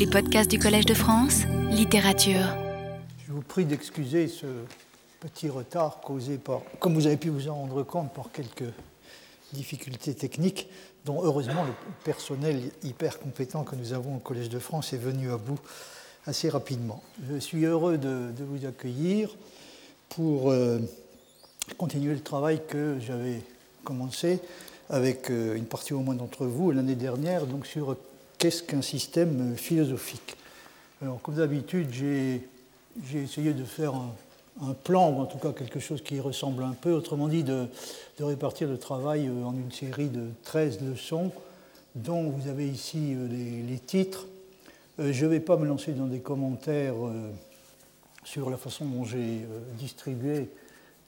Les podcasts du Collège de France, littérature. Je vous prie d'excuser ce petit retard causé par, comme vous avez pu vous en rendre compte, par quelques difficultés techniques, dont heureusement le personnel hyper compétent que nous avons au Collège de France est venu à bout assez rapidement. Je suis heureux de, vous accueillir pour euh, continuer le travail que j'avais commencé avec euh, une partie au moins d'entre vous l'année dernière, donc sur qu'est-ce qu'un système philosophique? Alors, comme d'habitude, j'ai essayé de faire un, plan, ou en tout cas quelque chose qui ressemble un peu, autrement dit, de, répartir le travail euh, en une série de 13 leçons, dont vous avez ici les, les titres. Je ne vais pas me lancer dans des commentaires sur la façon dont j'ai distribué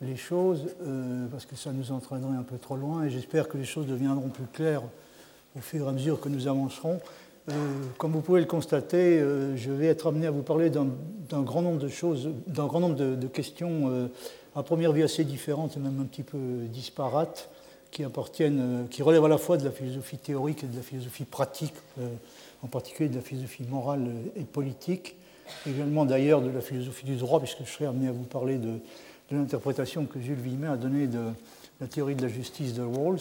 les choses, euh, parce que ça nous entraînerait un peu trop loin, et j'espère que les choses deviendront plus claires au fur et à mesure que nous avancerons. Euh, comme vous pouvez le constater, euh, je vais être amené à vous parler d'un grand nombre de choses, d'un grand nombre de, questions à première vue assez différentes et même un petit peu disparates, qui appartiennent, qui relèvent à la fois de la philosophie théorique et de la philosophie pratique, en particulier de la philosophie morale et politique, également d'ailleurs de la philosophie du droit, puisque je serai amené à vous parler de, l'interprétation que Jules Villemin a donnée de la théorie de la justice de Rawls,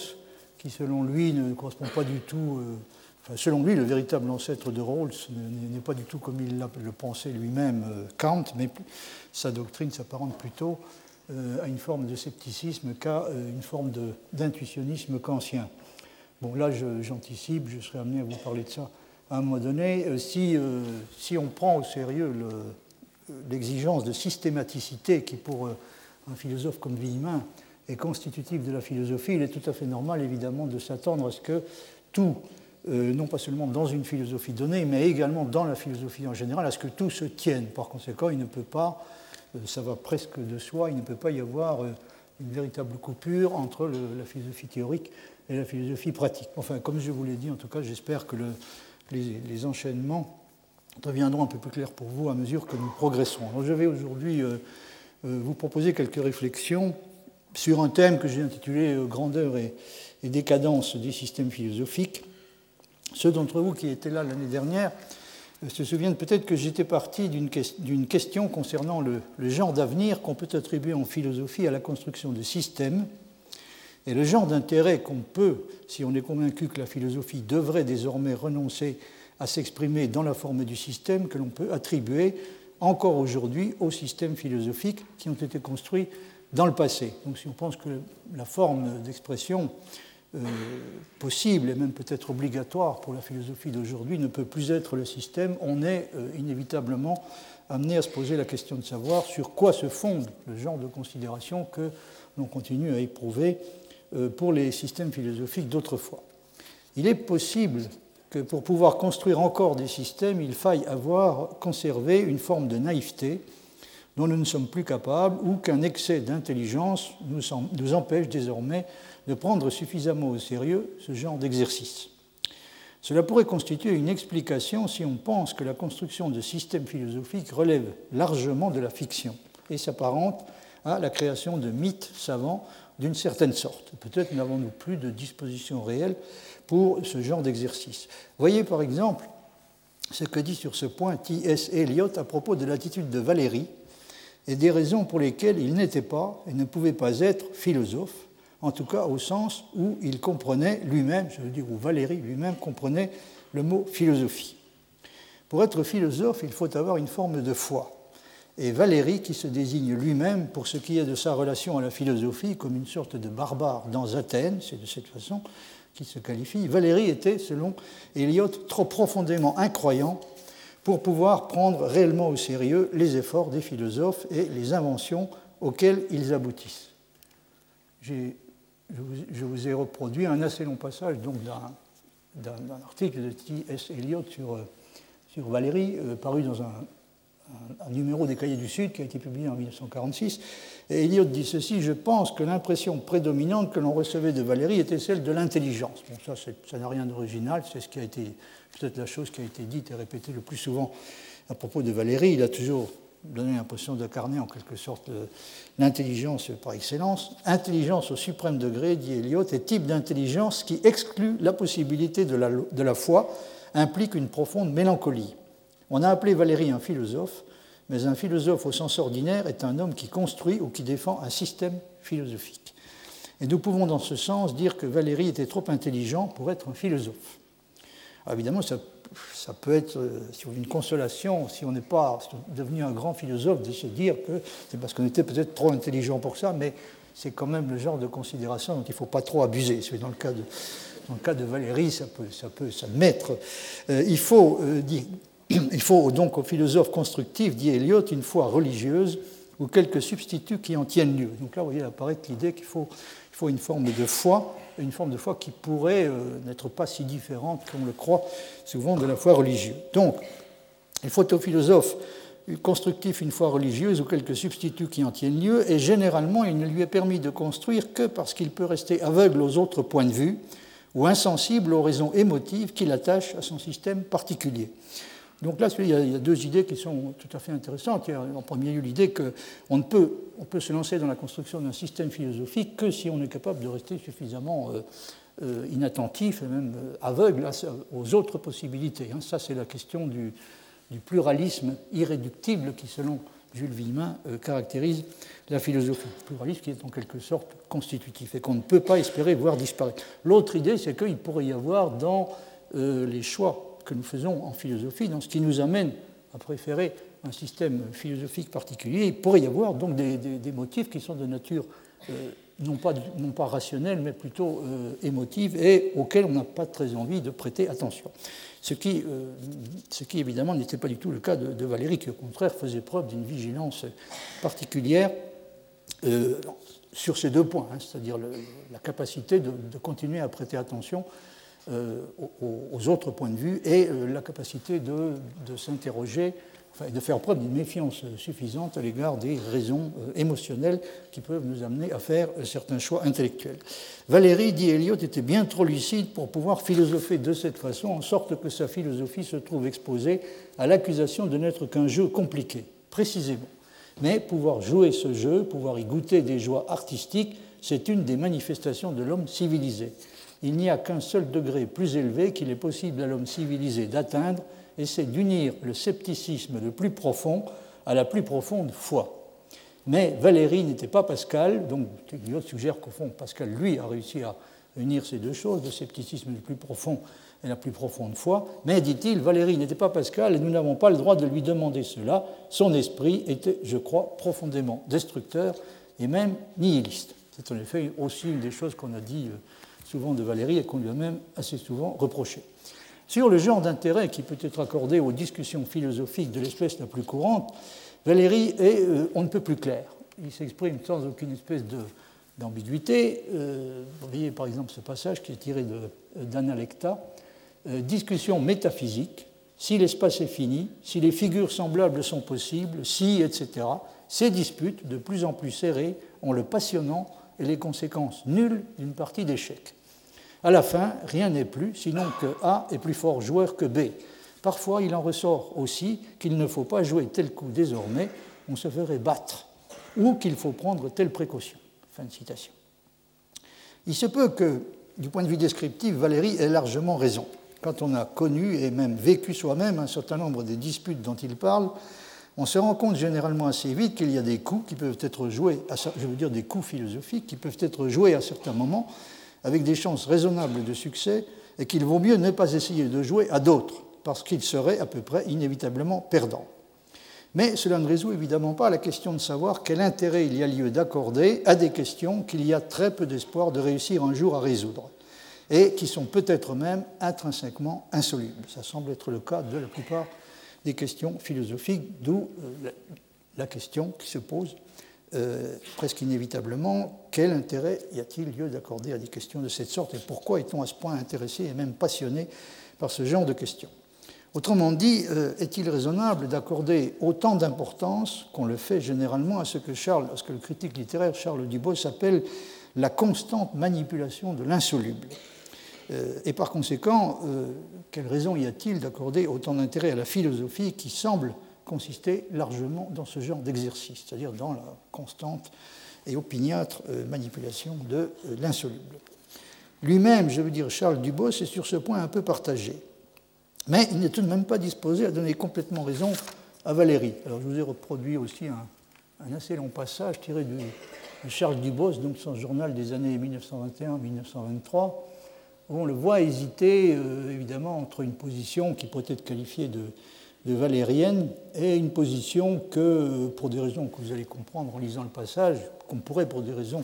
qui selon lui ne correspond pas du tout, euh, selon lui le véritable ancêtre de Rawls n'est pas du tout comme il le pensait lui-même euh, Kant, mais sa doctrine s'apparente plutôt euh, à une forme de scepticisme qu'à une forme d'intuitionnisme kantien. Bon là j'anticipe, je, serai amené à vous parler de ça à un moment donné. Si, on prend au sérieux l'exigence de systématicité qui pour un philosophe comme Villemin est constitutif de la philosophie, il est tout à fait normal, évidemment, de s'attendre à ce que tout, euh, non pas seulement dans une philosophie donnée, mais également dans la philosophie en général, à ce que tout se tienne. Par conséquent, il ne peut pas, euh, ça va presque de soi, il ne peut pas y avoir euh, une véritable coupure entre la philosophie théorique et la philosophie pratique. Enfin, comme je vous l'ai dit, en tout cas, j'espère que les, enchaînements deviendront un peu plus clairs pour vous à mesure que nous progresserons. Alors, je vais aujourd'hui vous proposer quelques réflexions sur un thème que j'ai intitulé Grandeur et, décadence des systèmes philosophiques. Ceux d'entre vous qui étaient là l'année dernière euh, se souviennent peut-être que j'étais parti d'une question concernant le, genre d'avenir qu'on peut attribuer en philosophie à la construction de systèmes et le genre d'intérêt qu'on peut, si on est convaincu que la philosophie devrait désormais renoncer à s'exprimer dans la forme du système, que l'on peut attribuer encore aujourd'hui aux systèmes philosophiques qui ont été construits dans le passé. Donc si on pense que la forme d'expression possible et même peut-être obligatoire pour la philosophie d'aujourd'hui ne peut plus être le système, on est euh, inévitablement amené à se poser la question de savoir sur quoi se fonde le genre de considération que l'on continue à éprouver euh, pour les systèmes philosophiques d'autrefois. Il est possible que pour pouvoir construire encore des systèmes, il faille avoir conservé une forme de naïveté dont nous ne sommes plus capables ou qu'un excès d'intelligence nous, empêche désormais de prendre suffisamment au sérieux ce genre d'exercice. Cela pourrait constituer une explication si on pense que la construction de systèmes philosophiques relève largement de la fiction et s'apparente à la création de mythes savants d'une certaine sorte. Peut-être n'avons-nous plus de dispositions réelles pour ce genre d'exercice. Voyez par exemple ce que dit sur ce point T.S. Eliot à propos de l'attitude de Valérie et des raisons pour lesquelles il n'était pas et ne pouvait pas être philosophe, en tout cas au sens où il comprenait lui-même, je veux dire où Valérie lui-même comprenait le mot philosophie. Pour être philosophe, il faut avoir une forme de foi. Et Valérie, qui se désigne lui-même pour ce qui est de sa relation à la philosophie comme une sorte de barbare dans Athènes, c'est de cette façon qui se qualifie, Valérie était, selon Eliot, trop profondément incroyant pour pouvoir prendre réellement au sérieux les efforts des philosophes et les inventions auxquelles ils aboutissent. Je vous, ai reproduit un assez long passage d'un article de T.S. Eliot sur, euh, Valérie, euh, paru dans un, un, numéro des Cahiers du Sud qui a été publié en 1946. Et Eliot dit ceci Je pense que l'impression prédominante que l'on recevait de Valérie était celle de l'intelligence. Bon, ça, ça n'a rien d'original, c'est ce qui a été, peut-être la chose qui a été dite et répétée le plus souvent à propos de Valérie. Il a toujours donné l'impression d'incarner en quelque sorte l'intelligence par excellence. Intelligence au suprême degré, dit Eliot, est type d'intelligence qui exclut la possibilité de la, de la foi, implique une profonde mélancolie. On a appelé Valéry un philosophe, mais un philosophe au sens ordinaire est un homme qui construit ou qui défend un système philosophique. Et nous pouvons dans ce sens dire que Valéry était trop intelligent pour être un philosophe. évidemment, ça, peut être euh, une consolation si on n'est pas devenu un grand philosophe de se dire que c'est parce qu'on était peut-être trop intelligent pour ça, mais c'est quand même le genre de considération dont il ne faut pas trop abuser. Dans le cas de, dans le cas de Valéry, ça peut, ça peut s'admettre. Euh, il, faut, euh, il faut donc au philosophe constructif, dit Eliot, une foi religieuse ou quelques substituts qui en tiennent lieu. Donc là, vous voyez apparaître l'idée qu'il faut, il faut une forme de foi, une forme de foi qui pourrait euh, n'être pas si différente qu'on le croit souvent de la foi religieuse. Donc, il faut au philosophe constructif une foi religieuse ou quelques substituts qui en tiennent lieu, et généralement il ne lui est permis de construire que parce qu'il peut rester aveugle aux autres points de vue ou insensible aux raisons émotives qu'il attache à son système particulier. Donc là, il y, a, deux idées qui sont tout à fait intéressantes. En premier lieu l'idée qu'on ne peut, on peut se lancer dans la construction d'un système philosophique que si on est capable de rester suffisamment euh, euh, inattentif et même euh, aveugle aux autres possibilités. Hein. Ça, c'est la question du, pluralisme irréductible qui, selon Jules Villemin, caractérise la philosophie. Pluralisme qui est en quelque sorte constitutif et qu'on ne peut pas espérer voir disparaître. L'autre idée, c'est qu'il pourrait y avoir dans les choix que nous faisons en philosophie, dans ce qui nous amène à préférer un système philosophique particulier, il pourrait y avoir donc des, motifs qui sont de nature euh, non, pas, non pas rationnelle, mais plutôt émotive et auxquels on n'a pas très envie de prêter attention. Ce qui, euh, ce qui évidemment n'était pas du tout le cas de, Valérie, qui au contraire faisait preuve d'une vigilance particulière euh, sur ces deux points, hein, c'est-à-dire la capacité de, continuer à prêter attention euh, aux, autres points de vue et la capacité de, de s'interroger de faire preuve d'une méfiance suffisante à l'égard des raisons euh, émotionnelles qui peuvent nous amener à faire euh, certains choix intellectuels. Valérie, dit Eliot, était bien trop lucide pour pouvoir philosopher de cette façon, en sorte que sa philosophie se trouve exposée à l'accusation de n'être qu'un jeu compliqué, précisément. Mais pouvoir jouer ce jeu, pouvoir y goûter des joies artistiques, c'est une des manifestations de l'homme civilisé. Il n'y a qu'un seul degré plus élevé qu'il est possible à l'homme civilisé d'atteindre, essaie d'unir le scepticisme le plus profond à la plus profonde foi. Mais Valérie n'était pas Pascal, donc Eliot suggère qu'au fond, Pascal, lui, a réussi à unir ces deux choses, le scepticisme le plus profond et la plus profonde foi. Mais, dit-il, Valérie n'était pas Pascal et nous n'avons pas le droit de lui demander cela. Son esprit était, je crois, profondément destructeur et même nihiliste. C'est en effet aussi une des choses qu'on a dit euh, souvent de Valérie et qu'on lui a même assez souvent reproché. Sur le genre d'intérêt qui peut être accordé aux discussions philosophiques de l'espèce la plus courante, Valéry est euh, on ne peut plus clair. Il s'exprime sans aucune espèce d'ambiguïté. Euh, vous voyez par exemple ce passage qui est tiré d'Analecta. Euh, discussion métaphysique, si l'espace est fini, si les figures semblables sont possibles, si, etc. Ces disputes, de plus en plus serrées, ont le passionnant et les conséquences nulles d'une partie d'échecs. À la fin, rien n'est plus, sinon que A est plus fort joueur que B. Parfois, il en ressort aussi qu'il ne faut pas jouer tel coup désormais, on se ferait battre, ou qu'il faut prendre telle précaution. Fin citation. Il se peut que, du point de vue descriptif, Valérie ait largement raison. Quand on a connu et même vécu soi-même un certain nombre des disputes dont il parle, on se rend compte généralement assez vite qu'il y a des coups qui peuvent être joués, je veux dire des coups philosophiques qui peuvent être joués à certains moments avec des chances raisonnables de succès et qu'il vaut mieux ne pas essayer de jouer à d'autres, parce qu'il serait à peu près inévitablement perdant. Mais cela ne résout évidemment pas la question de savoir quel intérêt il y a lieu d'accorder à des questions qu'il y a très peu d'espoir de réussir un jour à résoudre, et qui sont peut-être même intrinsèquement insolubles. Ça semble être le cas de la plupart des questions philosophiques, d'où euh, la question qui se pose euh, presque inévitablement, quel intérêt y a-t-il lieu d'accorder à des questions de cette sorte et pourquoi est-on à ce point intéressé et même passionné par ce genre de questions? Autrement dit, euh, est-il raisonnable d'accorder autant d'importance qu'on le fait généralement à ce que, Charles, ce que le critique littéraire Charles Dubos appelle la constante manipulation de l'insoluble? Euh, Et par conséquent, quelle raison y a-t-il d'accorder autant d'intérêt à la philosophie qui semble consistait largement dans ce genre d'exercice, c'est-à-dire dans la constante et opiniâtre euh, manipulation de euh, l'insoluble. Lui-même, je veux dire Charles Dubos, est sur ce point un peu partagé. Mais il n'est tout de même pas disposé à donner complètement raison à Valérie. Alors je vous ai reproduit aussi un, assez long passage tiré de, Charles Dubos, donc son journal des années 1921-1923, où on le voit hésiter euh, évidemment entre une position qui peut être qualifiée de, valérienne et une position que, pour des raisons que vous allez comprendre en lisant le passage, qu'on pourrait pour des raisons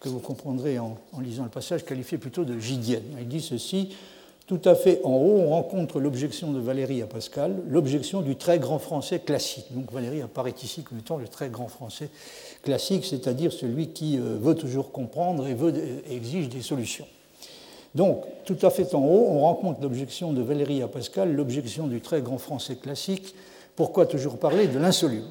que vous comprendrez en, lisant le passage, qualifier plutôt de gidienne. Il dit ceci tout à fait en haut, on rencontre l'objection de Valérie à Pascal, l'objection du très grand français classique. Donc Valérie apparaît ici comme étant le très grand français classique, c'est-à-dire celui qui euh, veut toujours comprendre et, veut, exige des solutions. Donc, tout à fait en haut, on rencontre l'objection de Valérie à Pascal, l'objection du très grand français classique. Pourquoi toujours parler de l'insoluble?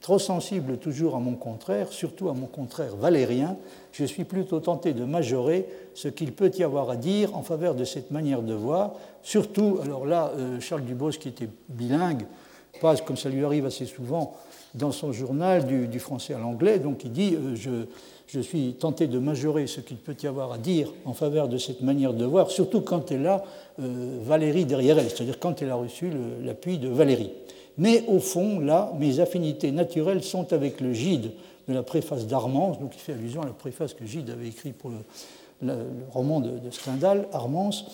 Trop sensible toujours à mon contraire, surtout à mon contraire valérien, je suis plutôt tenté de majorer ce qu'il peut y avoir à dire en faveur de cette manière de voir. Surtout, alors là, euh, Charles Dubos, qui était bilingue, passe, comme ça lui arrive assez souvent, dans son journal du, français à l'anglais, donc il dit euh, je, je, suis tenté de majorer ce qu'il peut y avoir à dire en faveur de cette manière de voir, surtout quand elle a euh, Valérie derrière elle, c'est-à-dire quand elle a reçu l'appui de Valérie. Mais au fond, là, mes affinités naturelles sont avec le Gide de la préface d'Armance, donc il fait allusion à la préface que Gide avait écrite pour le, roman de, de, Stendhal, Armance.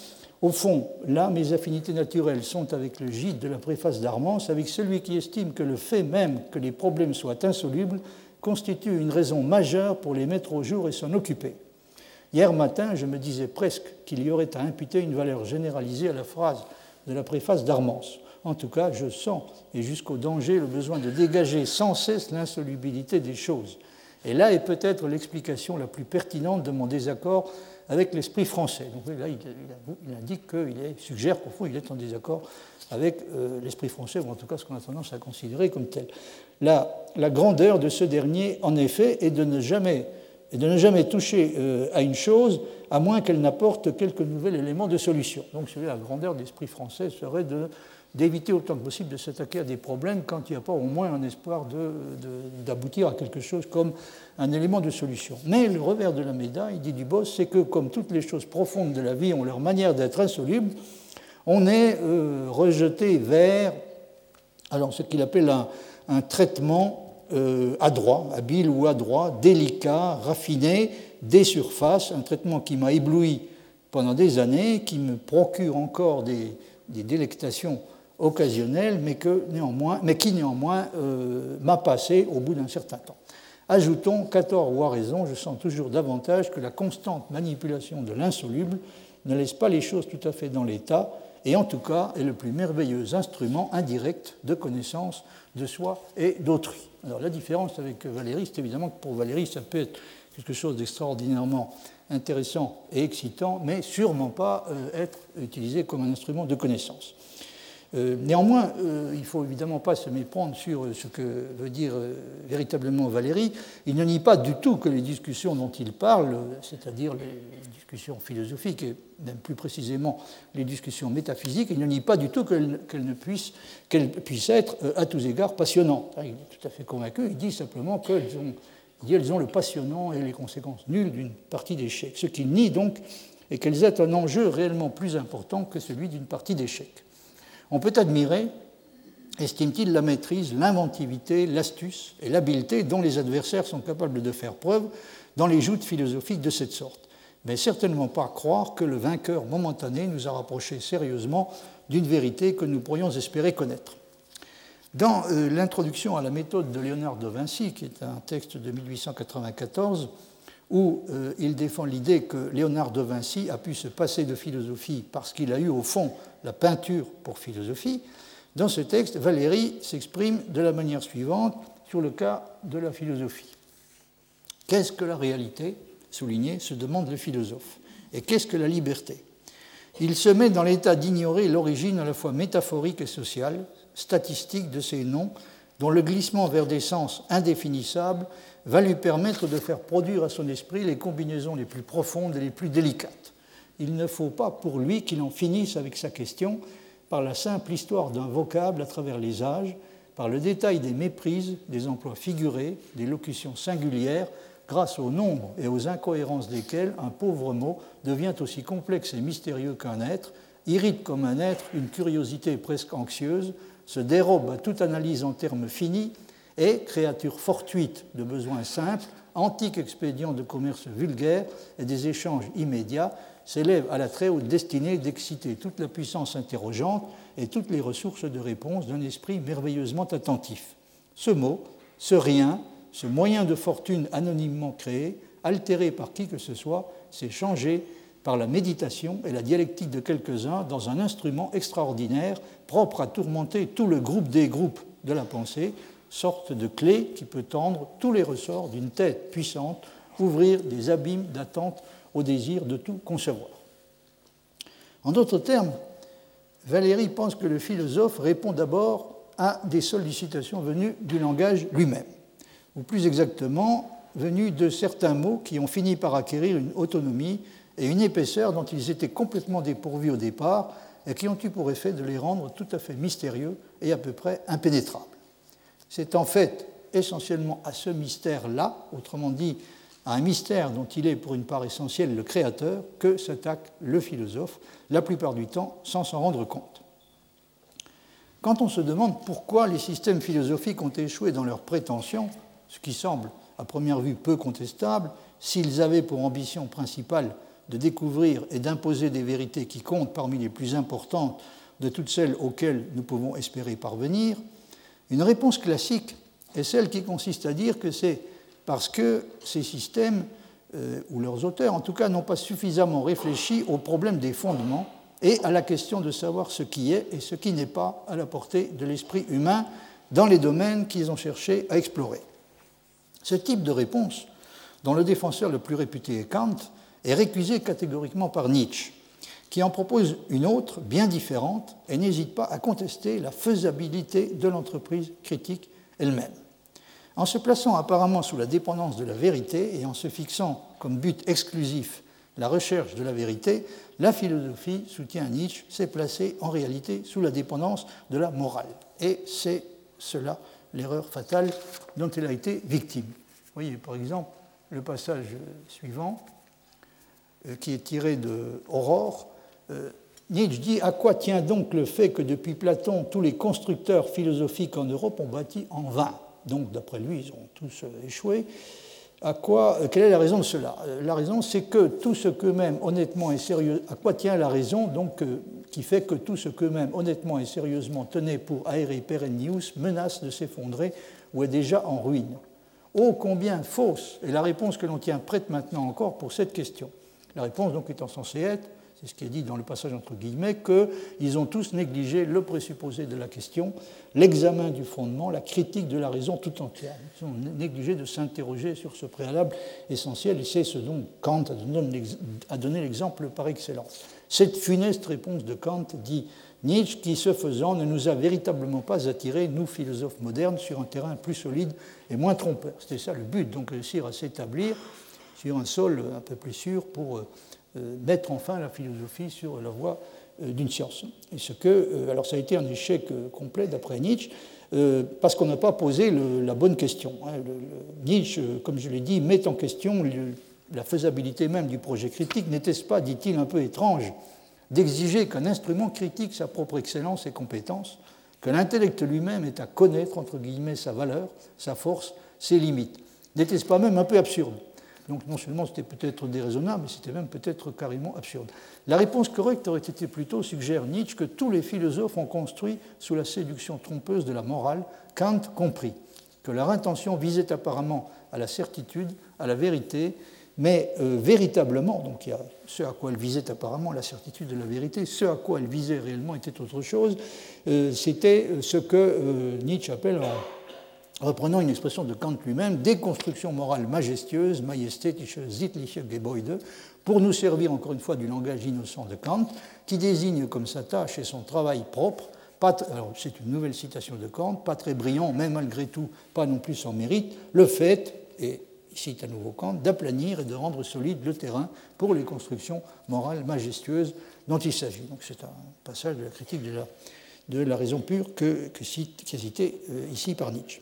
Au fond, là, mes affinités naturelles sont avec le Gide de la préface d'Armance, avec celui qui estime que le fait même que les problèmes soient insolubles constitue une raison majeure pour les mettre au jour et s'en occuper. Hier matin, je me disais presque qu'il y aurait à imputer une valeur généralisée à la phrase de la préface d'Armance. En tout cas, je sens, et jusqu'au danger, le besoin de dégager sans cesse l'insolubilité des choses. Et là est peut-être l'explication la plus pertinente de mon désaccord avec l'esprit français. Donc là, il, indique qu'il suggère qu'au il est en désaccord avec euh, l'esprit français, ou en tout cas ce qu'on a tendance à considérer comme tel. La, grandeur de ce dernier, en effet, est de ne jamais, de ne jamais toucher euh, à une chose à moins qu'elle n'apporte quelques nouveaux éléments de solution. Donc, la grandeur de l'esprit français serait de d'éviter autant que possible de s'attaquer à des problèmes quand il n'y a pas au moins un espoir d'aboutir à quelque chose comme un élément de solution. Mais le revers de la médaille, dit Dubos, c'est que comme toutes les choses profondes de la vie ont leur manière d'être insolubles, on est euh, rejeté vers alors, ce qu'il appelle un, traitement euh, adroit, habile ou adroit, délicat, raffiné, des surfaces, un traitement qui m'a ébloui pendant des années, qui me procure encore des, des délectations occasionnel, mais, que néanmoins, mais qui néanmoins euh, m'a passé au bout d'un certain temps. Ajoutons qu'à tort ou à raison, je sens toujours davantage que la constante manipulation de l'insoluble ne laisse pas les choses tout à fait dans l'état, et en tout cas est le plus merveilleux instrument indirect de connaissance de soi et d'autrui. Alors la différence avec Valérie, c'est évidemment que pour Valérie, ça peut être quelque chose d'extraordinairement intéressant et excitant, mais sûrement pas euh, être utilisé comme un instrument de connaissance. Euh, néanmoins, euh, il ne faut évidemment pas se méprendre sur ce que veut dire euh, véritablement Valérie. Il ne nie pas du tout que les discussions dont il parle, c'est-à-dire les discussions philosophiques et même plus précisément les discussions métaphysiques, il ne nie pas du tout qu'elles puissent, être à tous égards passionnantes. Il est tout à fait convaincu, il dit simplement qu'elles ont, elles ont le passionnant et les conséquences nulles d'une partie d'échecs. Ce qu'il nie donc est qu'elles aient un enjeu réellement plus important que celui d'une partie d'échecs. On peut admirer, estime-t-il, la maîtrise, l'inventivité, l'astuce et l'habileté dont les adversaires sont capables de faire preuve dans les joutes philosophiques de cette sorte, mais certainement pas croire que le vainqueur momentané nous a rapprochés sérieusement d'une vérité que nous pourrions espérer connaître. Dans euh, l'introduction à la méthode de Léonard de Vinci, qui est un texte de 1894, où euh, il défend l'idée que Léonard de Vinci a pu se passer de philosophie parce qu'il a eu au fond la peinture pour philosophie. Dans ce texte, Valérie s'exprime de la manière suivante sur le cas de la philosophie. Qu'est-ce que la réalité Souligné, se demande le philosophe. Et qu'est-ce que la liberté? Il se met dans l'état d'ignorer l'origine à la fois métaphorique et sociale, statistique de ces noms, dont le glissement vers des sens indéfinissables va lui permettre de faire produire à son esprit les combinaisons les plus profondes et les plus délicates. Il ne faut pas pour lui qu'il en finisse avec sa question par la simple histoire d'un vocable à travers les âges, par le détail des méprises, des emplois figurés, des locutions singulières, grâce au nombre et aux incohérences desquelles un pauvre mot devient aussi complexe et mystérieux qu'un être, irrite comme un être une curiosité presque anxieuse, se dérobe à toute analyse en termes finis et, créature fortuite de besoins simples, antique expédient de commerce vulgaire et des échanges immédiats, s'élève à la très haute destinée d'exciter toute la puissance interrogeante et toutes les ressources de réponse d'un esprit merveilleusement attentif. Ce mot, ce rien, ce moyen de fortune anonymement créé, altéré par qui que ce soit, s'est changé par la méditation et la dialectique de quelques-uns dans un instrument extraordinaire propre à tourmenter tout le groupe des groupes de la pensée, sorte de clé qui peut tendre tous les ressorts d'une tête puissante, ouvrir des abîmes d'attente au désir de tout concevoir. En d'autres termes, Valérie pense que le philosophe répond d'abord à des sollicitations venues du langage lui-même, ou plus exactement venues de certains mots qui ont fini par acquérir une autonomie et une épaisseur dont ils étaient complètement dépourvus au départ et qui ont eu pour effet de les rendre tout à fait mystérieux et à peu près impénétrables. C'est en fait essentiellement à ce mystère-là, autrement dit à un mystère dont il est pour une part essentielle le créateur, que s'attaque le philosophe, la plupart du temps sans s'en rendre compte. Quand on se demande pourquoi les systèmes philosophiques ont échoué dans leurs prétentions, ce qui semble à première vue peu contestable, s'ils avaient pour ambition principale de découvrir et d'imposer des vérités qui comptent parmi les plus importantes de toutes celles auxquelles nous pouvons espérer parvenir, une réponse classique est celle qui consiste à dire que c'est parce que ces systèmes, euh, ou leurs auteurs en tout cas, n'ont pas suffisamment réfléchi au problème des fondements et à la question de savoir ce qui est et ce qui n'est pas à la portée de l'esprit humain dans les domaines qu'ils ont cherché à explorer. Ce type de réponse, dont le défenseur le plus réputé est Kant, est récusé catégoriquement par Nietzsche, qui en propose une autre, bien différente, et n'hésite pas à contester la faisabilité de l'entreprise critique elle-même. En se plaçant apparemment sous la dépendance de la vérité et en se fixant comme but exclusif la recherche de la vérité, la philosophie, soutient Nietzsche, s'est placée en réalité sous la dépendance de la morale. Et c'est cela l'erreur fatale dont elle a été victime. Vous voyez par exemple le passage suivant, euh, qui est tiré de Aurore. Euh, Nietzsche dit À quoi tient donc le fait que depuis Platon, tous les constructeurs philosophiques en Europe ont bâti en vain? Donc d'après lui, ils ont tous euh, échoué. À quoi, euh, quelle est la raison de cela? La raison, c'est que tout ce qu'eux-mêmes honnêtement et sérieux, à quoi tient la raison donc qui fait que tout ce qu'eux-mêmes honnêtement et sérieusement tenaient pour aérer perennius menace de s'effondrer ou est déjà en ruine Oh, combien fausse est la réponse que l'on tient prête maintenant encore pour cette question. La réponse donc étant censée être c'est ce qui est dit dans le passage entre guillemets, qu'ils ont tous négligé le présupposé de la question, l'examen du fondement, la critique de la raison tout entière. Ils ont négligé de s'interroger sur ce préalable essentiel, et c'est ce dont Kant a donné l'exemple par excellence. Cette funeste réponse de Kant dit Nietzsche, qui ce faisant ne nous a véritablement pas attirés, nous philosophes modernes, sur un terrain plus solide et moins trompeur. C'était ça le but, donc réussir à s'établir sur un sol un peu plus sûr pour euh, mettre enfin la philosophie sur la voie euh, d'une science. Et ce que, euh, alors ça a été un échec complet d'après Nietzsche, parce qu'on n'a pas posé la bonne question. Hein. Nietzsche, comme je l'ai dit, met en question la faisabilité même du projet critique. N'était-ce pas, dit-il, un peu étrange d'exiger qu'un instrument critique sa propre excellence et compétence, que l'intellect lui-même est à connaître, entre guillemets, sa valeur, sa force, ses limites? N'était-ce pas même un peu absurde? Donc non seulement c'était peut-être déraisonnable, mais c'était même peut-être carrément absurde. La réponse correcte aurait été plutôt, suggère Nietzsche, que tous les philosophes ont construit sous la séduction trompeuse de la morale, Kant compris, que leur intention visait apparemment à la certitude, à la vérité, mais euh, véritablement, donc il y a ce à quoi elle visait apparemment la certitude de la vérité, ce à quoi elle visait réellement était autre chose, euh, c'était ce que euh, Nietzsche appelle reprenant une expression de Kant lui-même, déconstruction morale majestueuse, majestätische, sittliche Gebäude, pour nous servir encore une fois du langage innocent de Kant, qui désigne comme sa tâche et son travail propre, c'est une nouvelle citation de Kant, pas très brillant, mais malgré tout pas non plus sans mérite, le fait, et cite à nouveau Kant, d'aplanir et de rendre solide le terrain pour les constructions morales majestueuses dont il s'agit. Donc c'est un passage de la critique de la, raison pure que cite, qui est cité euh, ici par Nietzsche.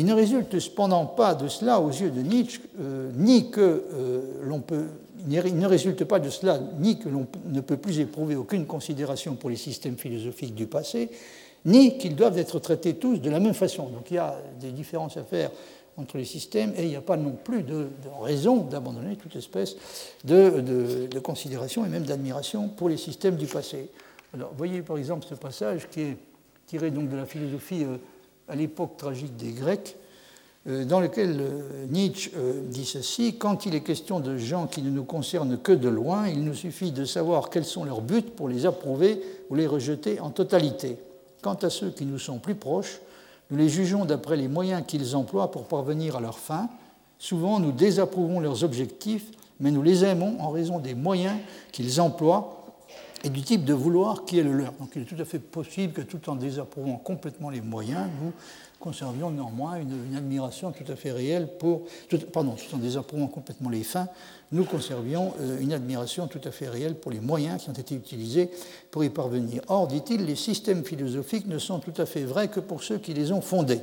Il ne résulte cependant pas de cela, aux yeux de Nietzsche, euh, ni que euh, l'on peut, il ne résulte pas de cela, ni que l'on ne peut plus éprouver aucune considération pour les systèmes philosophiques du passé, ni qu'ils doivent être traités tous de la même façon. Donc il y a des différences à faire entre les systèmes et il n'y a pas non plus de, raison d'abandonner toute espèce de, de considération et même d'admiration pour les systèmes du passé. Alors, voyez par exemple ce passage qui est tiré donc de la philosophie euh, à l'époque tragique des Grecs, euh, dans lequel euh, Nietzsche dit ceci Quand il est question de gens qui ne nous concernent que de loin, il nous suffit de savoir quels sont leurs buts pour les approuver ou les rejeter en totalité. Quant à ceux qui nous sont plus proches, nous les jugeons d'après les moyens qu'ils emploient pour parvenir à leur fin. Souvent, nous désapprouvons leurs objectifs, mais nous les aimons en raison des moyens qu'ils emploient et du type de vouloir qui est le leur. Donc il est tout à fait possible que tout en désapprouvant complètement les moyens, nous conservions néanmoins une, admiration tout à fait réelle pour, pardon, tout en désapprouvant complètement les fins, nous conservions euh, une admiration tout à fait réelle pour les moyens qui ont été utilisés pour y parvenir. Or, dit-il, les systèmes philosophiques ne sont tout à fait vrais que pour ceux qui les ont fondés.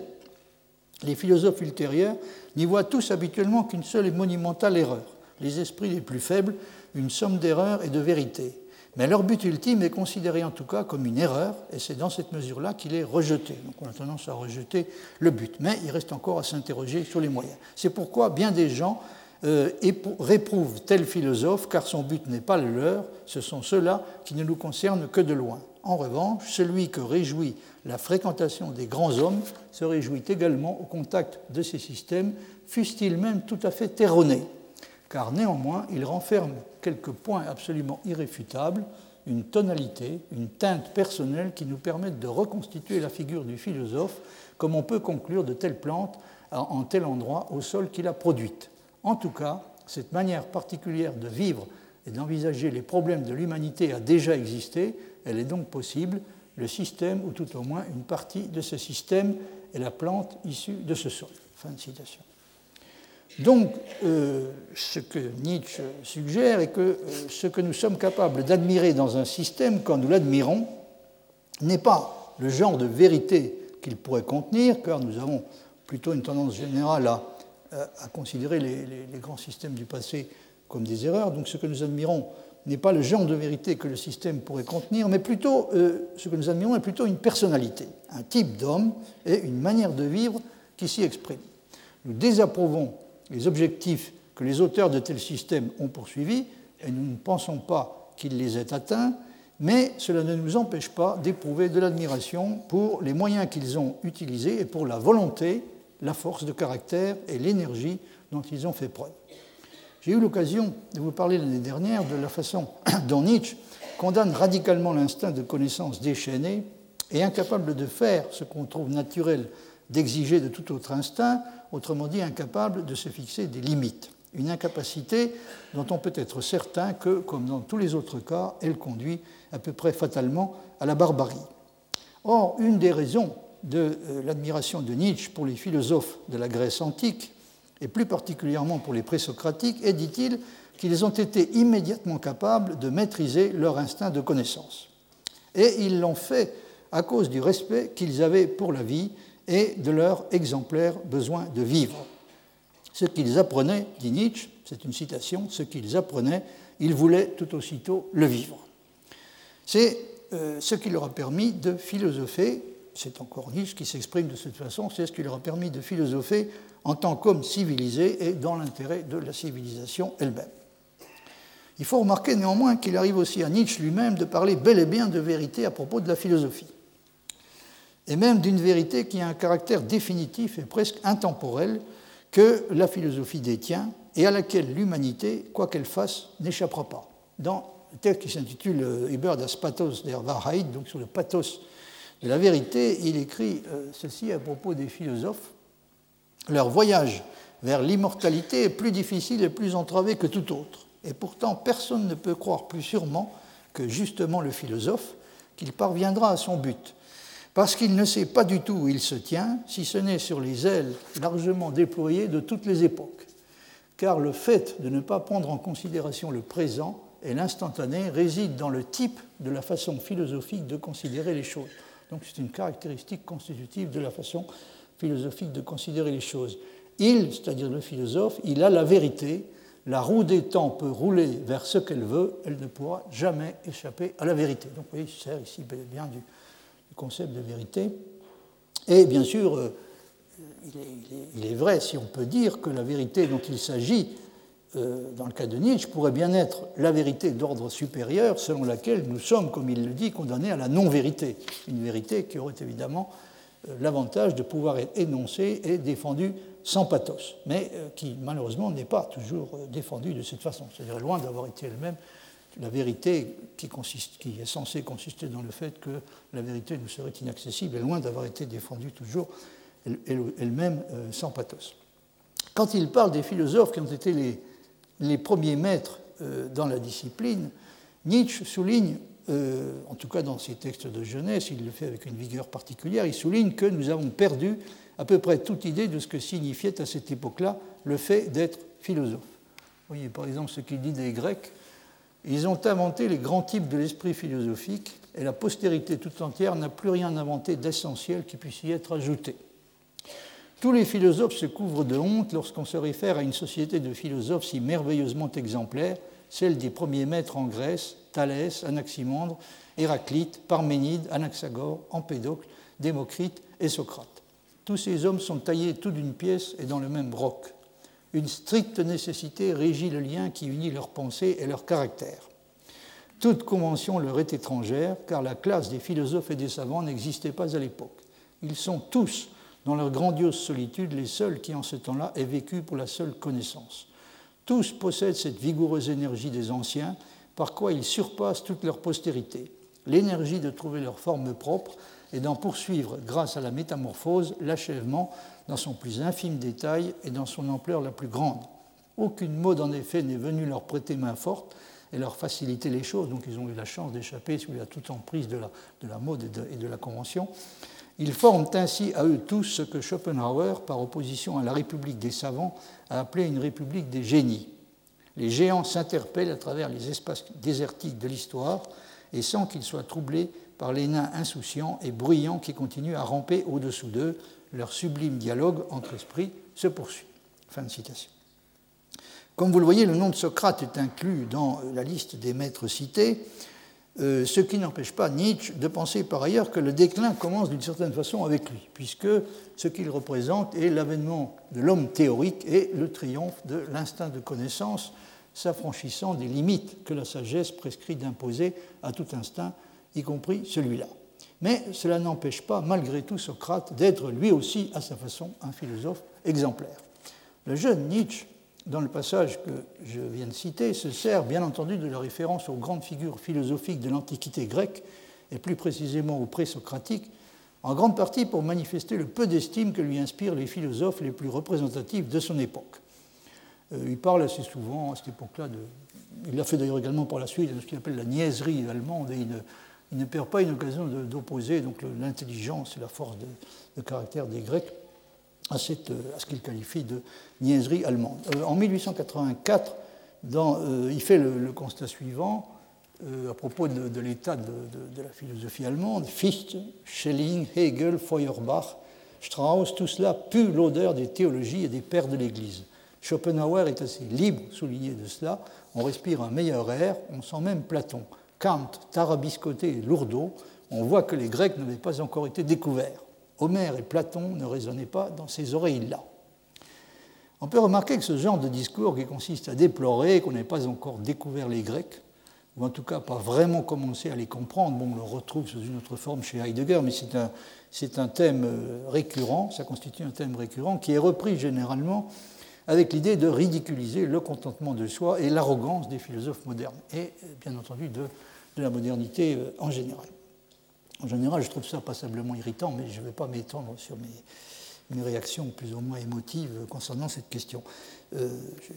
Les philosophes ultérieurs n'y voient tous habituellement qu'une seule et monumentale erreur. Les esprits les plus faibles, une somme d'erreurs et de vérités. Mais leur but ultime est considéré en tout cas comme une erreur, et c'est dans cette mesure-là qu'il est rejeté. Donc on a tendance à rejeter le but, mais il reste encore à s'interroger sur les moyens. C'est pourquoi bien des gens euh, réprouvent tel philosophe, car son but n'est pas le leur, ce sont ceux-là qui ne nous concernent que de loin. En revanche, celui que réjouit la fréquentation des grands hommes se réjouit également au contact de ces systèmes, fussent-ils même tout à fait erronés car néanmoins il renferme quelques points absolument irréfutables, une tonalité, une teinte personnelle qui nous permettent de reconstituer la figure du philosophe comme on peut conclure de telles plantes en tel endroit au sol qu'il a produite. En tout cas, cette manière particulière de vivre et d'envisager les problèmes de l'humanité a déjà existé, elle est donc possible, le système, ou tout au moins une partie de ce système, est la plante issue de ce sol. Fin de citation. Donc, euh, ce que Nietzsche suggère est que euh, ce que nous sommes capables d'admirer dans un système, quand nous l'admirons, n'est pas le genre de vérité qu'il pourrait contenir, car nous avons plutôt une tendance générale à, considérer les, grands systèmes du passé comme des erreurs. Donc, ce que nous admirons n'est pas le genre de vérité que le système pourrait contenir, mais plutôt euh, ce que nous admirons est plutôt une personnalité, un type d'homme et une manière de vivre qui s'y exprime. Nous désapprouvons les objectifs que les auteurs de tels systèmes ont poursuivis, et nous ne pensons pas qu'ils les aient atteints, mais cela ne nous empêche pas d'éprouver de l'admiration pour les moyens qu'ils ont utilisés et pour la volonté, la force de caractère et l'énergie dont ils ont fait preuve. J'ai eu l'occasion de vous parler l'année dernière de la façon dont Nietzsche condamne radicalement l'instinct de connaissance déchaîné et incapable de faire ce qu'on trouve naturel d'exiger de tout autre instinct, autrement dit incapable de se fixer des limites. Une incapacité dont on peut être certain que, comme dans tous les autres cas, elle conduit à peu près fatalement à la barbarie. Or, une des raisons de euh, l'admiration de Nietzsche pour les philosophes de la Grèce antique, et plus particulièrement pour les présocratiques, est, dit-il, qu'ils ont été immédiatement capables de maîtriser leur instinct de connaissance. Et ils l'ont fait à cause du respect qu'ils avaient pour la vie et de leur exemplaire besoin de vivre. Ce qu'ils apprenaient, dit Nietzsche, c'est une citation, ce qu'ils apprenaient, ils voulaient tout aussitôt le vivre. C'est euh, ce qui leur a permis de philosopher, c'est encore Nietzsche qui s'exprime de cette façon, c'est ce qui leur a permis de philosopher en tant qu'homme civilisé et dans l'intérêt de la civilisation elle-même. Il faut remarquer néanmoins qu'il arrive aussi à Nietzsche lui-même de parler bel et bien de vérité à propos de la philosophie et même d'une vérité qui a un caractère définitif et presque intemporel que la philosophie détient et à laquelle l'humanité, quoi qu'elle fasse, n'échappera pas. Dans le texte qui s'intitule Über das Pathos der Wahrheit, donc sur le pathos de la vérité, il écrit euh, ceci à propos des philosophes. Leur voyage vers l'immortalité est plus difficile et plus entravé que tout autre. Et pourtant, personne ne peut croire plus sûrement que justement le philosophe qu'il parviendra à son but parce qu'il ne sait pas du tout où il se tient, si ce n'est sur les ailes largement déployées de toutes les époques. Car le fait de ne pas prendre en considération le présent et l'instantané réside dans le type de la façon philosophique de considérer les choses. Donc c'est une caractéristique constitutive de la façon philosophique de considérer les choses. Il, c'est-à-dire le philosophe, il a la vérité. La roue des temps peut rouler vers ce qu'elle veut, elle ne pourra jamais échapper à la vérité. Donc vous voyez, il sert ici bien du, concept de vérité. Et bien sûr, euh, il est, vrai, si on peut dire, que la vérité dont il s'agit euh, dans le cas de Nietzsche pourrait bien être la vérité d'ordre supérieur, selon laquelle nous sommes, comme il le dit, condamnés à la non-vérité. Une vérité qui aurait évidemment euh, l'avantage de pouvoir être énoncée et défendue sans pathos, mais qui malheureusement n'est pas toujours défendue de cette façon. C'est-à-dire loin d'avoir été elle-même la vérité qui, consiste, qui, est censée consister dans le fait que la vérité nous serait inaccessible, est loin d'avoir été défendue toujours elle-même sans pathos. Quand il parle des philosophes qui ont été les, les premiers maîtres euh, dans la discipline, Nietzsche souligne, euh, en tout cas dans ses textes de jeunesse, il le fait avec une vigueur particulière, il souligne que nous avons perdu à peu près toute idée de ce que signifiait à cette époque-là le fait d'être philosophe. Vous voyez par exemple ce qu'il dit des Grecs. Ils ont inventé les grands types de l'esprit philosophique et la postérité tout entière n'a plus rien inventé d'essentiel qui puisse y être ajouté. Tous les philosophes se couvrent de honte lorsqu'on se réfère à une société de philosophes si merveilleusement exemplaire, celle des premiers maîtres en Grèce, Thalès, Anaximandre, Héraclite, Parménide, Anaxagore, Empédocle, Démocrite et Socrate. Tous ces hommes sont taillés tout d'une pièce et dans le même roc. Une stricte nécessité régit le lien qui unit leurs pensées et leur caractère. Toute convention leur est étrangère, car la classe des philosophes et des savants n'existait pas à l'époque. Ils sont tous dans leur grandiose solitude, les seuls qui en ce temps-là aient vécu pour la seule connaissance. Tous possèdent cette vigoureuse énergie des anciens, par quoi ils surpassent toute leur postérité, l'énergie de trouver leur forme propre et d'en poursuivre, grâce à la métamorphose, l'achèvement dans son plus infime détail et dans son ampleur la plus grande. Aucune mode, en effet, n'est venue leur prêter main forte et leur faciliter les choses, donc ils ont eu la chance d'échapper sous la toute emprise de la, de la mode et de la convention. Ils forment ainsi à eux tous ce que Schopenhauer, par opposition à la République des savants, a appelé une République des génies. Les géants s'interpellent à travers les espaces désertiques de l'histoire et sans qu'ils soient troublés par les nains insouciants et bruyants qui continuent à ramper au-dessous d'eux, leur sublime dialogue entre esprits se poursuit. Fin de citation. Comme vous le voyez, le nom de Socrate est inclus dans la liste des maîtres cités, euh, ce qui n'empêche pas Nietzsche de penser par ailleurs que le déclin commence d'une certaine façon avec lui, puisque ce qu'il représente est l'avènement de l'homme théorique et le triomphe de l'instinct de connaissance, s'affranchissant des limites que la sagesse prescrit d'imposer à tout instinct, y compris celui-là. Mais cela n'empêche pas, malgré tout, Socrate d'être lui aussi, à sa façon, un philosophe exemplaire. Le jeune Nietzsche dans le passage que je viens de citer, se sert bien entendu de la référence aux grandes figures philosophiques de l'Antiquité grecque, et plus précisément aux présocratiques, en grande partie pour manifester le peu d'estime que lui inspirent les philosophes les plus représentatifs de son époque. Euh, il parle assez souvent à cette époque-là de. Il l'a fait d'ailleurs également par la suite de ce qu'il appelle la niaiserie allemande, et il ne, perd pas une occasion d'opposer l'intelligence et la force de caractère des Grecs à, cette, à ce qu'il qualifie de niaiserie allemande. Euh, en 1884, dans, euh, il fait le, constat suivant euh, à propos de, l'état de, la philosophie allemande. Fichte, Schelling, Hegel, Feuerbach, Strauss, tout cela pue l'odeur des théologies et des pères de l'Église. Schopenhauer est assez libre, souligné de cela. On respire un meilleur air, on sent même Platon. Kant, tarabiscoté et lourdeau, on voit que les Grecs n'avaient pas encore été découverts. Homère et Platon ne résonnaient pas dans ces oreilles-là. On peut remarquer que ce genre de discours qui consiste à déplorer qu'on n'ait pas encore découvert les Grecs, ou en tout cas pas vraiment commencé à les comprendre, on le retrouve sous une autre forme chez Heidegger, mais c'est un, c'est un thème euh, récurrent, ça constitue un thème récurrent qui est repris généralement avec l'idée de ridiculiser le contentement de soi et l'arrogance des philosophes modernes, et bien entendu de, la modernité euh, en général. En général, je trouve ça passablement irritant, mais je ne vais pas m'étendre sur mes, réactions plus ou moins émotives concernant cette question. Euh,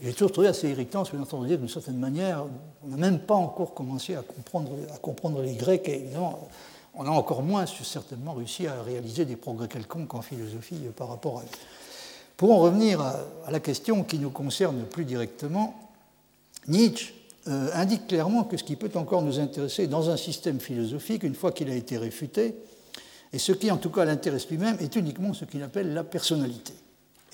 j'ai toujours trouvé assez irritant, que j'entends dire d'une certaine manière, on n'a même pas encore commencé à comprendre, à comprendre les Grecs, et évidemment, on a encore moins certainement réussi à réaliser des progrès quelconques en philosophie par rapport à eux. Pour en revenir à la question qui nous concerne plus directement, Nietzsche euh, indique clairement que ce qui peut encore nous intéresser dans un système philosophique, une fois qu'il a été réfuté, Et ce qui, en tout cas, l'intéresse lui-même est uniquement ce qu'il appelle la personnalité.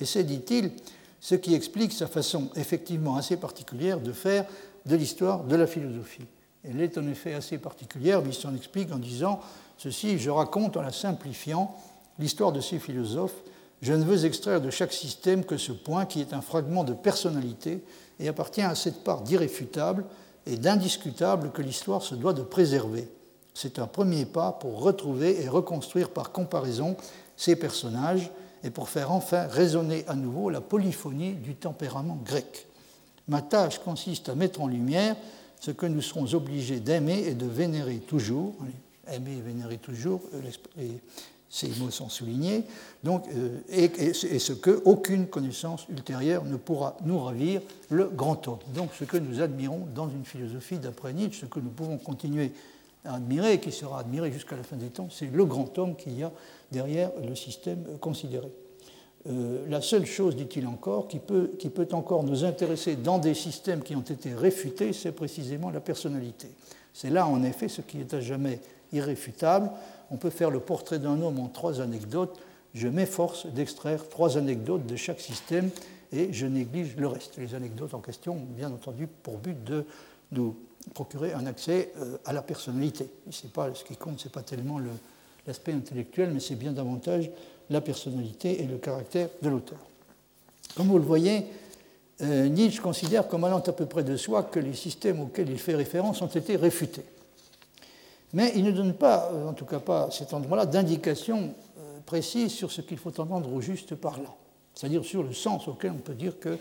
Et c'est, dit-il, ce qui explique sa façon effectivement assez particulière de faire de l'histoire de la philosophie. Elle est en effet assez particulière, mais il s'en explique en disant ceci, je raconte en la simplifiant l'histoire de ces philosophes, je ne veux extraire de chaque système que ce point qui est un fragment de personnalité et appartient à cette part d'irréfutable et d'indiscutable que l'histoire se doit de préserver. C'est un premier pas pour retrouver et reconstruire par comparaison ces personnages et pour faire enfin résonner à nouveau la polyphonie du tempérament grec. Ma tâche consiste à mettre en lumière ce que nous serons obligés d'aimer et de vénérer toujours, aimer et vénérer toujours, euh, ces mots sont soulignés, donc, euh, et, ce que aucune connaissance ultérieure ne pourra nous ravir, le grand homme. Donc ce que nous admirons dans une philosophie d'après Nietzsche, ce que nous pouvons continuer à admirer et qui sera admiré jusqu'à la fin des temps, c'est le grand homme qu'il y a derrière le système considéré. Euh, la seule chose, dit-il encore, qui peut, qui peut encore nous intéresser dans des systèmes qui ont été réfutés, c'est précisément la personnalité. C'est là, en effet, ce qui est à jamais irréfutable. On peut faire le portrait d'un homme en trois anecdotes. Je m'efforce d'extraire trois anecdotes de chaque système et je néglige le reste. Les anecdotes en question ont bien entendu pour but de nous procurer un accès euh, à la personnalité. Ce qui compte, ce n'est pas tellement l'aspect intellectuel, mais c'est bien davantage la personnalité et le caractère de l'auteur. Comme vous le voyez, euh, Nietzsche considère comme allant à peu près de soi que les systèmes auxquels il fait référence ont été réfutés. Mais il ne donne pas, euh, en tout cas pas à cet endroit-là, d'indication euh, précise sur ce qu'il faut entendre au juste par là, c'est-à-dire sur le sens auquel on peut dire que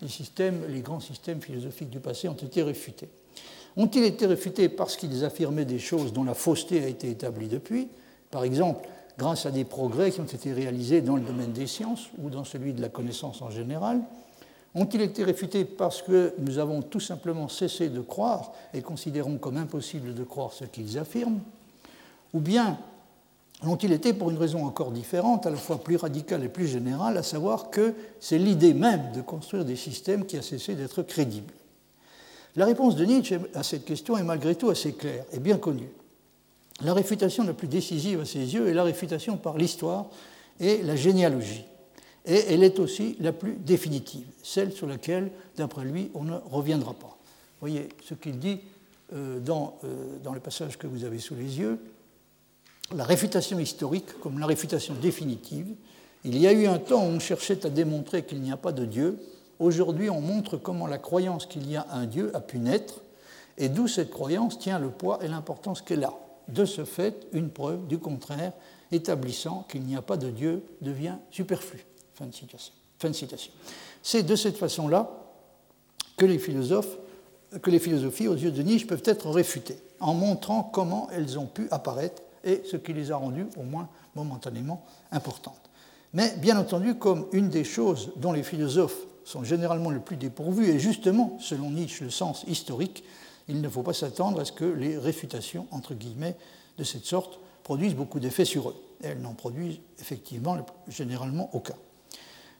les grands systèmes philosophiques du passé ont été réfutés. Ont-ils été réfutés parce qu'ils affirmaient des choses dont la fausseté a été établie depuis? Par exemple, grâce à des progrès qui ont été réalisés dans le domaine des sciences ou dans celui de la connaissance en général Ont-ils été réfutés parce que nous avons tout simplement cessé de croire et considérons comme impossible de croire ce qu'ils affirment Ou bien ont-ils été pour une raison encore différente, à la fois plus radicale et plus générale, à savoir que c'est l'idée même de construire des systèmes qui a cessé d'être crédible La réponse de Nietzsche à cette question est malgré tout assez claire et bien connue. La réfutation la plus décisive à ses yeux est la réfutation par l'histoire et la généalogie. Et elle est aussi la plus définitive, celle sur laquelle, d'après lui, on ne reviendra pas. Voyez ce qu'il dit euh, dans, euh, dans le passage que vous avez sous les yeux. La réfutation historique comme la réfutation définitive. Il y a eu un temps où on cherchait à démontrer qu'il n'y a pas de Dieu. Aujourd'hui, on montre comment la croyance qu'il y a un Dieu a pu naître et d'où cette croyance tient le poids et l'importance qu'elle a de ce fait, une preuve du contraire, établissant qu'il n'y a pas de Dieu, devient superflu. Fin de citation. C'est de cette façon-là que les philosophies, aux yeux de Nietzsche, peuvent être réfutées, en montrant comment elles ont pu apparaître et ce qui les a rendues, au moins momentanément, importantes. Mais bien entendu, comme une des choses dont les philosophes sont généralement le plus dépourvus, et justement, selon Nietzsche, le sens historique, il ne faut pas s'attendre à ce que les réfutations, entre guillemets, de cette sorte produisent beaucoup d'effets sur eux. elles n'en produisent effectivement généralement aucun.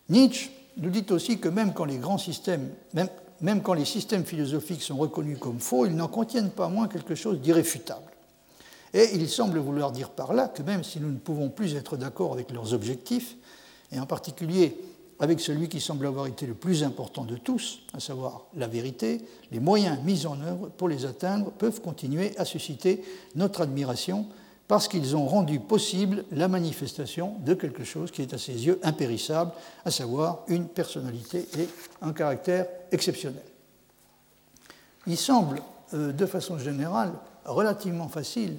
Nietzsche nous dit aussi que même quand les grands systèmes, même, quand les systèmes philosophiques sont reconnus comme faux, ils n'en contiennent pas moins quelque chose d'irréfutable. Et il semble vouloir dire par là que même si nous ne pouvons plus être d'accord avec leurs objectifs, et en particulier avec celui qui semble avoir été le plus important de tous, à savoir la vérité, les moyens mis en œuvre pour les atteindre peuvent continuer à susciter notre admiration parce qu'ils ont rendu possible la manifestation de quelque chose qui est à ses yeux impérissable, à savoir une personnalité et un caractère exceptionnel. Il semble, euh, de façon générale, relativement facile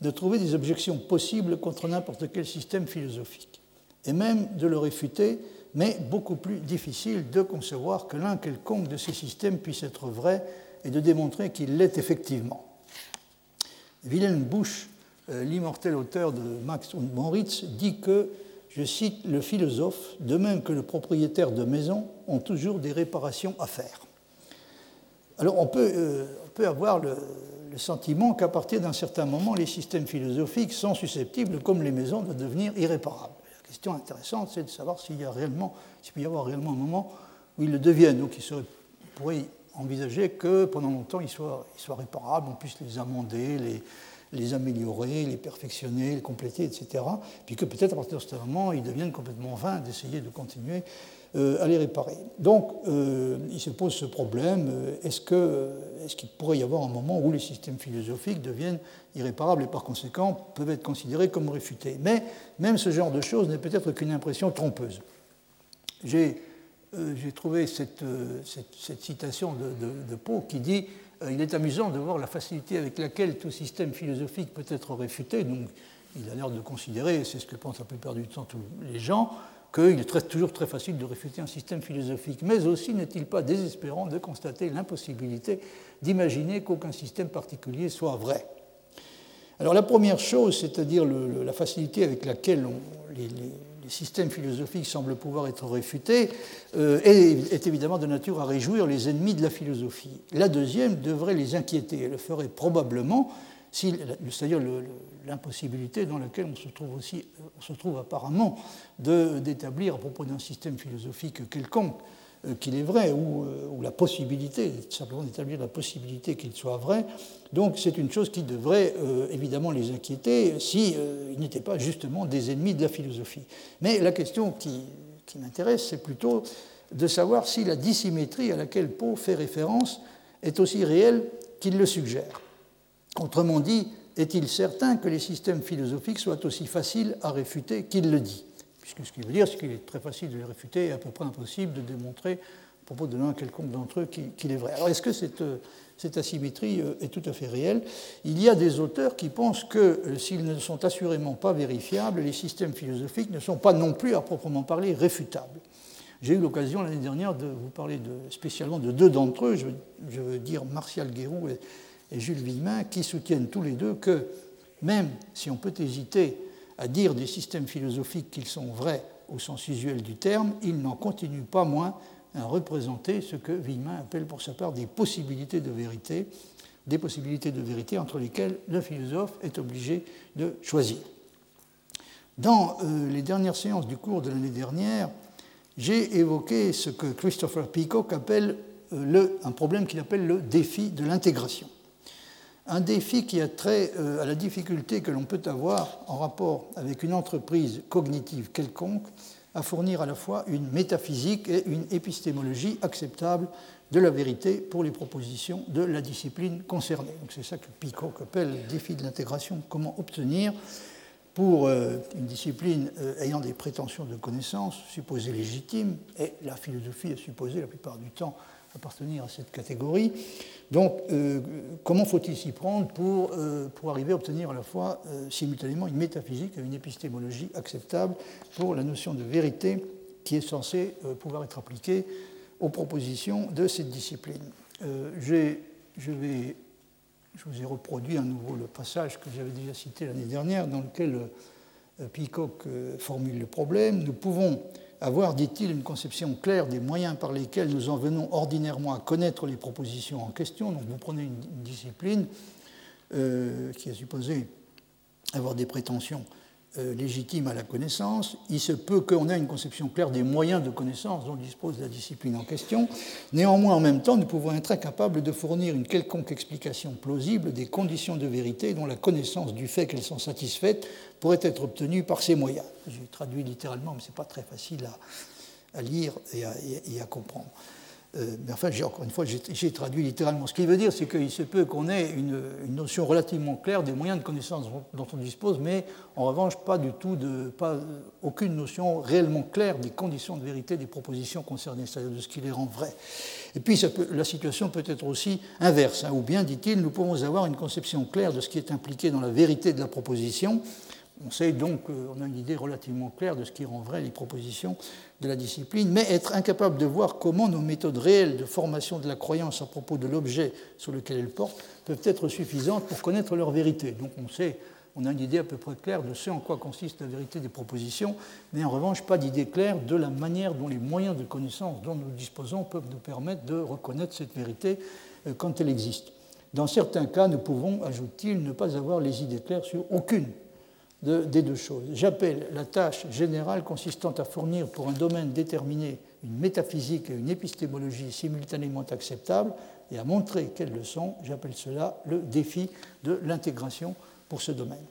de trouver des objections possibles contre n'importe quel système philosophique, et même de le réfuter mais beaucoup plus difficile de concevoir que l'un quelconque de ces systèmes puisse être vrai et de démontrer qu'il l'est effectivement. Wilhelm Busch, l'immortel auteur de Max und Moritz, dit que, je cite, le philosophe, de même que le propriétaire de maison, ont toujours des réparations à faire. Alors on peut, euh, avoir le, sentiment qu'à partir d'un certain moment, les systèmes philosophiques sont susceptibles, comme les maisons, de devenir irréparables question intéressante, c'est de savoir s'il y a réellement, peut y avoir réellement un moment où ils le deviennent. Donc on pourrait envisager que pendant longtemps ils soient, ils soient réparables, on puisse les amender, les, les améliorer, les perfectionner, les compléter, etc. Puis que peut-être à partir de ce moment, ils deviennent complètement vains d'essayer de continuer euh, à les réparer. Donc, euh, il se pose ce problème, euh, est-ce qu'il pourrait y avoir un moment où les systèmes philosophiques deviennent irréparables et par conséquent peuvent être considérés comme réfutés? Mais même ce genre de choses n'est peut-être qu'une impression trompeuse. J'ai trouvé cette, citation de, Poe qui dit Il est amusant de voir la facilité avec laquelle tout système philosophique peut être réfuté. Donc, il a l'air de considérer, c'est ce que pensent la plupart du temps tous les gens, qu'il est toujours très facile de réfuter un système philosophique, mais aussi n'est-il pas désespérant de constater l'impossibilité d'imaginer qu'aucun système particulier soit vrai? Alors la première chose, c'est-à-dire la facilité avec laquelle les, systèmes philosophiques semblent pouvoir être réfutés, euh, est, évidemment de nature à réjouir les ennemis de la philosophie. La deuxième devrait les inquiéter, elle le ferait probablement c'est-à-dire l'impossibilité dans laquelle on se trouve aussi, on se trouve apparemment d'établir à propos d'un système philosophique quelconque qu'il est vrai, ou, euh, la possibilité, simplement d'établir la possibilité qu'il soit vrai. Donc c'est une chose qui devrait euh, évidemment les inquiéter s'ils si, n'étaient pas justement des ennemis de la philosophie. Mais la question qui, qui m'intéresse, c'est plutôt de savoir si la dissymétrie à laquelle Poe fait référence est aussi réelle qu'il le suggère. Autrement dit, est-il certain que les systèmes philosophiques soient aussi faciles à réfuter qu'il le dit? Ce qui veut dire, c'est qu'il est très facile de les réfuter et à peu près impossible de démontrer, à propos de l'un quelconque d'entre eux, qu'il est vrai. Alors, est-ce que cette, asymétrie euh, est tout à fait réelle? Il y a des auteurs qui pensent que euh, s'ils ne sont assurément pas vérifiables, les systèmes philosophiques ne sont pas non plus, à proprement parler, réfutables. J'ai eu l'occasion l'année dernière de vous parler spécialement de deux d'entre eux, je, veux dire Martial Guérou et et Jules Villemin, qui soutiennent tous les deux que même si on peut hésiter à dire des systèmes philosophiques qu'ils sont vrais au sens usuel du terme, ils n'en continuent pas moins à représenter ce que Villemin appelle pour sa part des possibilités de vérité, des possibilités de vérité entre lesquelles le philosophe est obligé de choisir. Dans euh, les dernières séances du cours de l'année dernière, j'ai évoqué ce que Christopher Peacock appelle euh, un problème qu'il appelle le défi de l'intégration un défi qui a trait euh, à la difficulté que l'on peut avoir en rapport avec une entreprise cognitive quelconque à fournir à la fois une métaphysique et une épistémologie acceptable de la vérité pour les propositions de la discipline concernée. C'est ça que Peacock appelle le défi de l'intégration. Comment obtenir pour euh, une discipline euh, ayant des prétentions de connaissance supposées légitimes, et la philosophie est supposée la plupart du temps appartenir à cette catégorie. Donc, euh, comment faut-il s'y prendre pour, euh, pour arriver à obtenir à la fois euh, simultanément une métaphysique et une épistémologie acceptable pour la notion de vérité qui est censée pouvoir être appliquée aux propositions de cette discipline? Je, vais, je vous ai reproduit à nouveau le passage que j'avais déjà cité l'année dernière dans lequel Peacock formule le problème. Nous pouvons avoir, dit-il, une conception claire des moyens par lesquels nous en venons ordinairement à connaître les propositions en question. Donc vous prenez une, discipline euh, qui est supposée avoir des prétentions euh, légitimes à la connaissance. Il se peut qu'on ait une conception claire des moyens de connaissance dont dispose la discipline en question. Néanmoins, en même temps, nous pouvons être incapables de fournir une quelconque explication plausible des conditions de vérité dont la connaissance du fait qu'elles sont satisfaites pourrait être obtenue par ces moyens. J'ai traduit littéralement, mais ce n'est pas très facile à, lire et à, comprendre. Euh, mais enfin, encore une fois, j'ai traduit littéralement. Ce qui veut dire, c'est qu'il se peut qu'on ait une, notion relativement claire des moyens de connaissance dont, on dispose, mais en revanche, pas du tout pas, aucune notion réellement claire des conditions de vérité des propositions concernées, c'est-à-dire de ce qui les rend vraies. Et puis, la situation peut être aussi inverse, hein, ou bien, dit-il, nous pouvons avoir une conception claire de ce qui est impliqué dans la vérité de la proposition, on sait donc, qu'on a une idée relativement claire de ce qui rend vrai les propositions de la discipline, mais être incapable de voir comment nos méthodes réelles de formation de la croyance à propos de l'objet sur lequel elle porte peuvent être suffisantes pour connaître leur vérité. Donc on sait, on a une idée à peu près claire de ce en quoi consiste la vérité des propositions, mais en revanche pas d'idée claire de la manière dont les moyens de connaissance dont nous disposons peuvent nous permettre de reconnaître cette vérité euh, quand elle existe. Dans certains cas, nous pouvons, ajoute-t-il, ne pas avoir les idées claires sur aucune des deux choses. J'appelle la tâche générale consistant à fournir pour un domaine déterminé une métaphysique et une épistémologie simultanément acceptables et à montrer qu'elles le sont, j'appelle cela le défi de l'intégration pour ce domaine.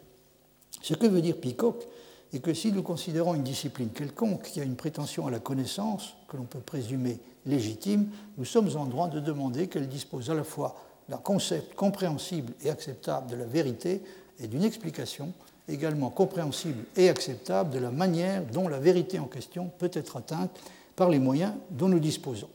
Ce que veut dire Peacock est que si nous considérons une discipline quelconque qui a une prétention à la connaissance, que l'on peut présumer légitime, nous sommes en droit de demander qu'elle dispose à la fois d'un concept compréhensible et acceptable de la vérité et d'une explication également compréhensible et acceptable de la manière dont la vérité en question peut être atteinte par les moyens dont nous disposons.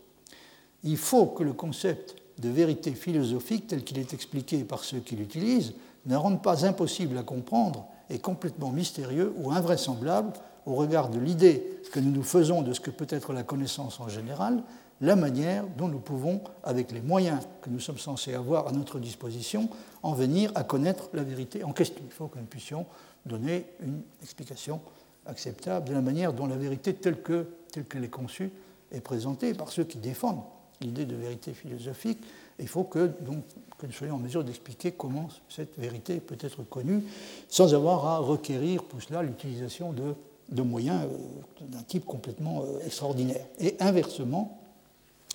Il faut que le concept de vérité philosophique tel qu'il est expliqué par ceux qui l'utilisent ne rende pas impossible à comprendre et complètement mystérieux ou invraisemblable au regard de l'idée que nous nous faisons de ce que peut être la connaissance en général, la manière dont nous pouvons, avec les moyens que nous sommes censés avoir à notre disposition, en venir à connaître la vérité en question. Il faut que nous puissions donner une explication acceptable de la manière dont la vérité telle que telle qu'elle est conçue est présentée par ceux qui défendent l'idée de vérité philosophique. Il faut que, nous soyons en mesure d'expliquer comment cette vérité peut être connue sans avoir à requérir pour cela l'utilisation de, de, moyens euh, d'un type complètement euh, extraordinaire. Et inversement,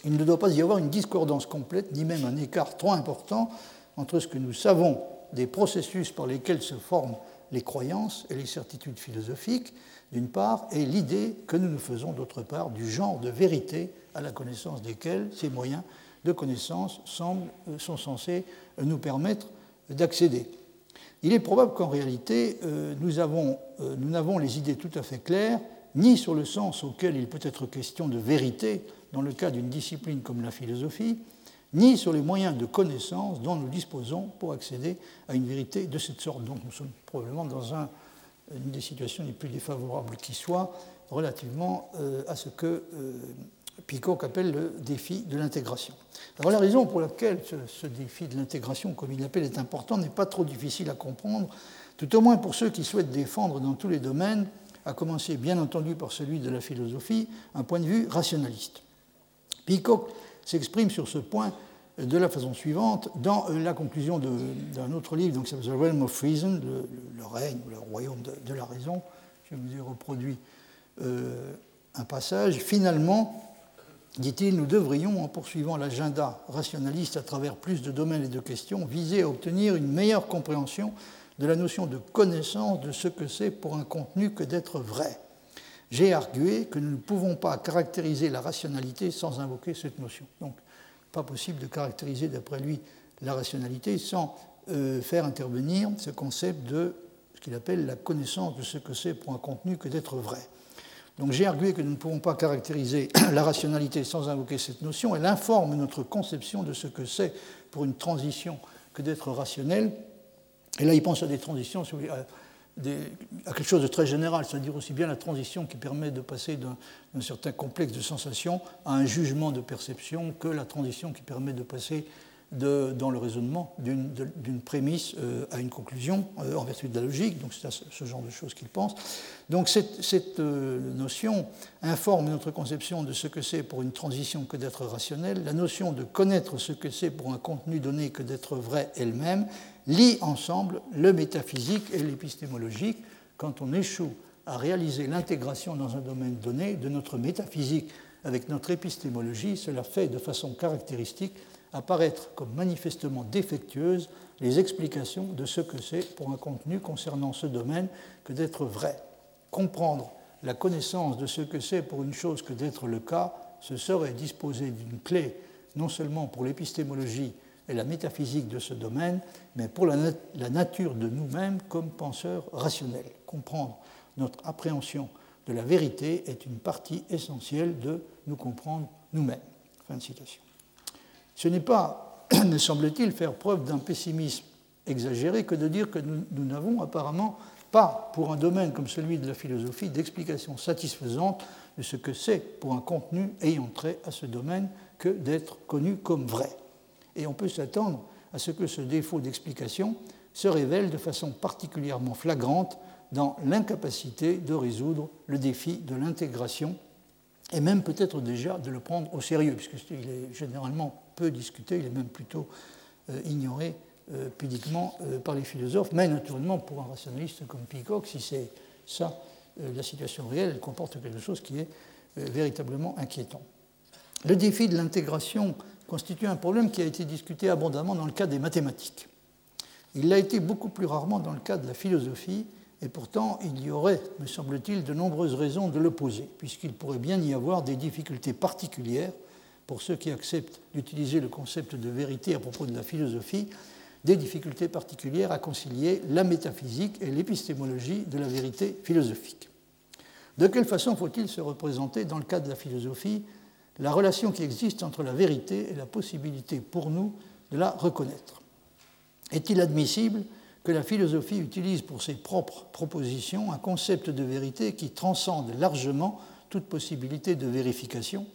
il ne doit pas y avoir une discordance complète, ni même un écart trop important entre ce que nous savons des processus par lesquels se forment les croyances et les certitudes philosophiques, d'une part, et l'idée que nous nous faisons, d'autre part, du genre de vérité à la connaissance desquels ces moyens de connaissance semblent, euh, sont censés nous permettre d'accéder. Il est probable qu'en réalité, euh, euh, nous n'avons les idées tout à fait claires, ni sur le sens auquel il peut être question de vérité dans le cas d'une discipline comme la philosophie, ni sur les moyens de connaissance dont nous disposons pour accéder à une vérité de cette sorte. Donc nous sommes probablement dans un, une des situations les plus défavorables qui soit relativement euh, à ce que euh, appelle le défi de l'intégration. Alors la raison pour laquelle ce défi de l'intégration, comme il l'appelle, est important n'est pas trop difficile à comprendre, tout au moins pour ceux qui souhaitent défendre dans tous les domaines, à commencer bien entendu par celui de la philosophie, un point de vue rationaliste. Peacock s'exprime sur ce point de la façon suivante dans la conclusion d'un autre livre, donc The Realm of Reason, le, règne ou le royaume de, la raison. Je vous ai reproduit euh, un passage. Finalement, dit-il, nous devrions, en poursuivant l'agenda rationaliste à travers plus de domaines et de questions, viser à obtenir une meilleure compréhension de la notion de connaissance de ce que c'est pour un contenu que d'être vrai j'ai argué que nous ne pouvons pas caractériser la rationalité sans invoquer cette notion. Donc, pas possible de caractériser, d'après lui, la rationalité sans euh, faire intervenir ce concept de ce qu'il appelle la connaissance de ce que c'est pour un contenu que d'être vrai. Donc j'ai argué que nous ne pouvons pas caractériser la rationalité sans invoquer cette notion. Elle informe notre conception de ce que c'est pour une transition que d'être rationnel. Et là, il pense à des transitions, à quelque chose de très général, c'est-à-dire aussi bien la transition qui permet de passer d'un certain complexe de sensations à un jugement de perception que la transition qui permet de passer de, dans le raisonnement d'une prémisse euh, à une conclusion euh, en vertu de la logique. Donc c'est ce genre de choses qu'il pense. Donc cette, euh, notion informe notre conception de ce que c'est pour une transition que d'être rationnel. La notion de connaître ce que c'est pour un contenu donné que d'être vrai elle-même lie ensemble le métaphysique et l'épistémologique. Quand on échoue à réaliser l'intégration dans un domaine donné de notre métaphysique avec notre épistémologie, cela fait de façon caractéristique apparaître comme manifestement défectueuses les explications de ce que c'est pour un contenu concernant ce domaine que d'être vrai. Comprendre la connaissance de ce que c'est pour une chose que d'être le cas, ce serait disposer d'une clé non seulement pour l'épistémologie et la métaphysique de ce domaine, mais pour la, nature de nous-mêmes comme penseurs rationnels. Comprendre notre appréhension de la vérité est une partie essentielle de nous comprendre nous-mêmes. Fin de citation. Ce n'est pas, me semble-t-il, faire preuve d'un pessimisme exagéré que de dire que nous n'avons apparemment pas, pour un domaine comme celui de la philosophie, d'explication satisfaisante de ce que c'est pour un contenu ayant trait à ce domaine que d'être connu comme vrai. Et on peut s'attendre à ce que ce défaut d'explication se révèle de façon particulièrement flagrante dans l'incapacité de résoudre le défi de l'intégration et même peut-être déjà de le prendre au sérieux, puisqu'il est généralement peu discuté, il est même plutôt euh, ignoré euh, pudiquement euh, par les philosophes, mais naturellement pour un rationaliste comme Peacock, si c'est ça la situation réelle, elle comporte quelque chose qui est véritablement inquiétant. Le défi de l'intégration constitue un problème qui a été discuté abondamment dans le cas des mathématiques. Il l'a été beaucoup plus rarement dans le cas de la philosophie, et pourtant il y aurait, me semble-t-il, de nombreuses raisons de l'opposer, puisqu'il pourrait bien y avoir des difficultés particulières pour ceux qui acceptent d'utiliser le concept de vérité à propos de la philosophie, des difficultés particulières à concilier la métaphysique et l'épistémologie de la vérité philosophique. De quelle façon faut-il se représenter, dans le cas de la philosophie, la relation qui existe entre la vérité et la possibilité pour nous de la reconnaître. Est-il admissible que la philosophie utilise pour ses propres propositions un concept de vérité qui transcende largement toute possibilité de vérification,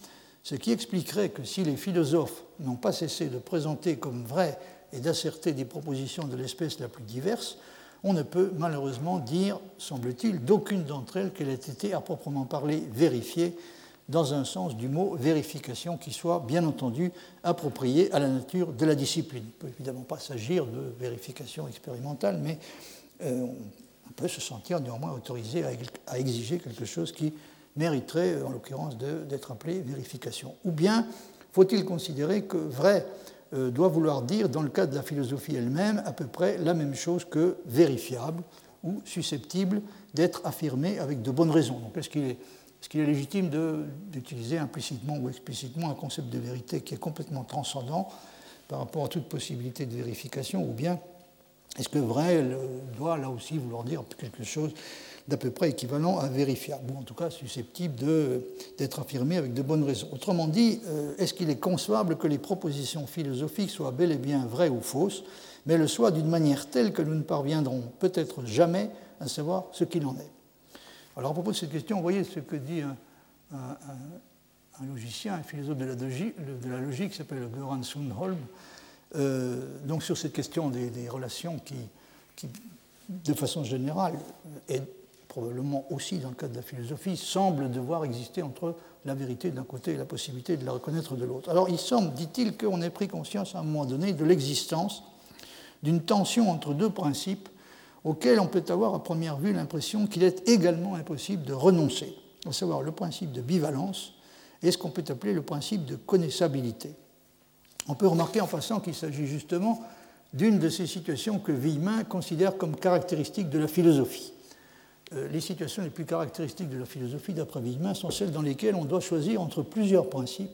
ce qui expliquerait que si les philosophes n'ont pas cessé de présenter comme vraies et d'asserter des propositions de l'espèce la plus diverse, on ne peut malheureusement dire, semble-t-il, d'aucune d'entre elles qu'elle ait été à proprement parler vérifiée dans un sens du mot vérification qui soit bien entendu approprié à la nature de la discipline. Il ne peut évidemment pas s'agir de vérification expérimentale, mais euh, on peut se sentir néanmoins autorisé à, exiger quelque chose qui mériterait, en l'occurrence, d'être appelé vérification. Ou bien faut-il considérer que vrai euh, doit vouloir dire, dans le cas de la philosophie elle-même, à peu près la même chose que vérifiable ou susceptible d'être affirmé avec de bonnes raisons? Donc est-ce qu'il est, est, est, légitime d'utiliser implicitement ou explicitement un concept de vérité qui est complètement transcendant par rapport à toute possibilité de vérification, ou bien est-ce que vrai doit là aussi vouloir dire quelque chose d'à peu près équivalent à vérifiable, ou en tout cas susceptible d'être affirmé avec de bonnes raisons. Autrement dit, euh, est-ce qu'il est concevable que les propositions philosophiques soient bel et bien vraies ou fausses, mais le soient d'une manière telle que nous ne parviendrons peut-être jamais à savoir ce qu'il en est? Alors à propos de cette question, vous voyez ce que dit un, logicien, un philosophe de la logique, qui s'appelle Göran Sundholm, euh, donc sur cette question des, relations qui, qui, de façon générale, est probablement aussi dans le cas de la philosophie, semble devoir exister entre la vérité d'un côté et la possibilité de la reconnaître de l'autre. Alors il semble, dit-il, qu'on ait pris conscience à un moment donné de l'existence d'une tension entre deux principes auxquels on peut avoir à première vue l'impression qu'il est également impossible de renoncer, à savoir le principe de bivalence et ce qu'on peut appeler le principe de connaissabilité. On peut remarquer en passant qu'il s'agit justement d'une de ces situations que Villemin considère comme caractéristiques de la philosophie. Euh, les situations les plus caractéristiques de la philosophie, d'après Villemin, sont celles dans lesquelles on doit choisir entre plusieurs principes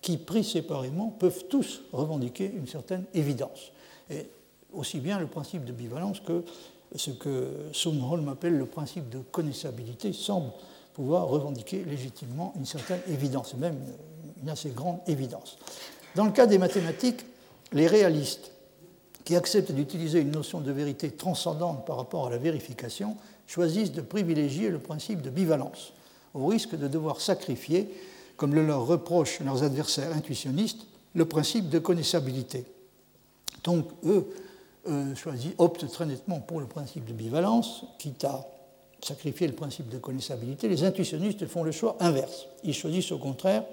qui, pris séparément, peuvent tous revendiquer une certaine évidence. Et aussi bien le principe de bivalence que ce que Sondholm appelle le principe de connaissabilité semble pouvoir revendiquer légitimement une certaine évidence, même une assez grande évidence. Dans le cas des mathématiques, les réalistes qui acceptent d'utiliser une notion de vérité transcendante par rapport à la vérification choisissent de privilégier le principe de bivalence, au risque de devoir sacrifier, comme le leur reprochent leurs adversaires intuitionnistes, le principe de connaissabilité. Donc, eux choisissent, optent très nettement pour le principe de bivalence, quitte à sacrifier le principe de connaissabilité. Les intuitionnistes font le choix inverse. Ils choisissent au contraire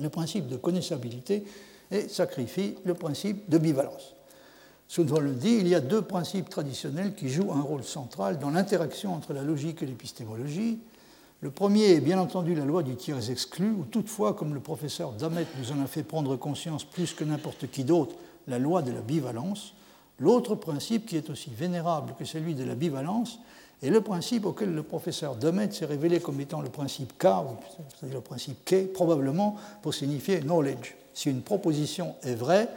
le principe de connaissabilité et sacrifient le principe de bivalence. Souvent le dit, il y a deux principes traditionnels qui jouent un rôle central dans l'interaction entre la logique et l'épistémologie. Le premier est bien entendu la loi du tiers exclu, ou toutefois, comme le professeur Damet nous en a fait prendre conscience plus que n'importe qui d'autre, la loi de la bivalence. L'autre principe, qui est aussi vénérable que celui de la bivalence, est le principe auquel le professeur Damet s'est révélé comme étant le principe K, c'est-à-dire le principe K, probablement pour signifier knowledge. Si une proposition est vraie,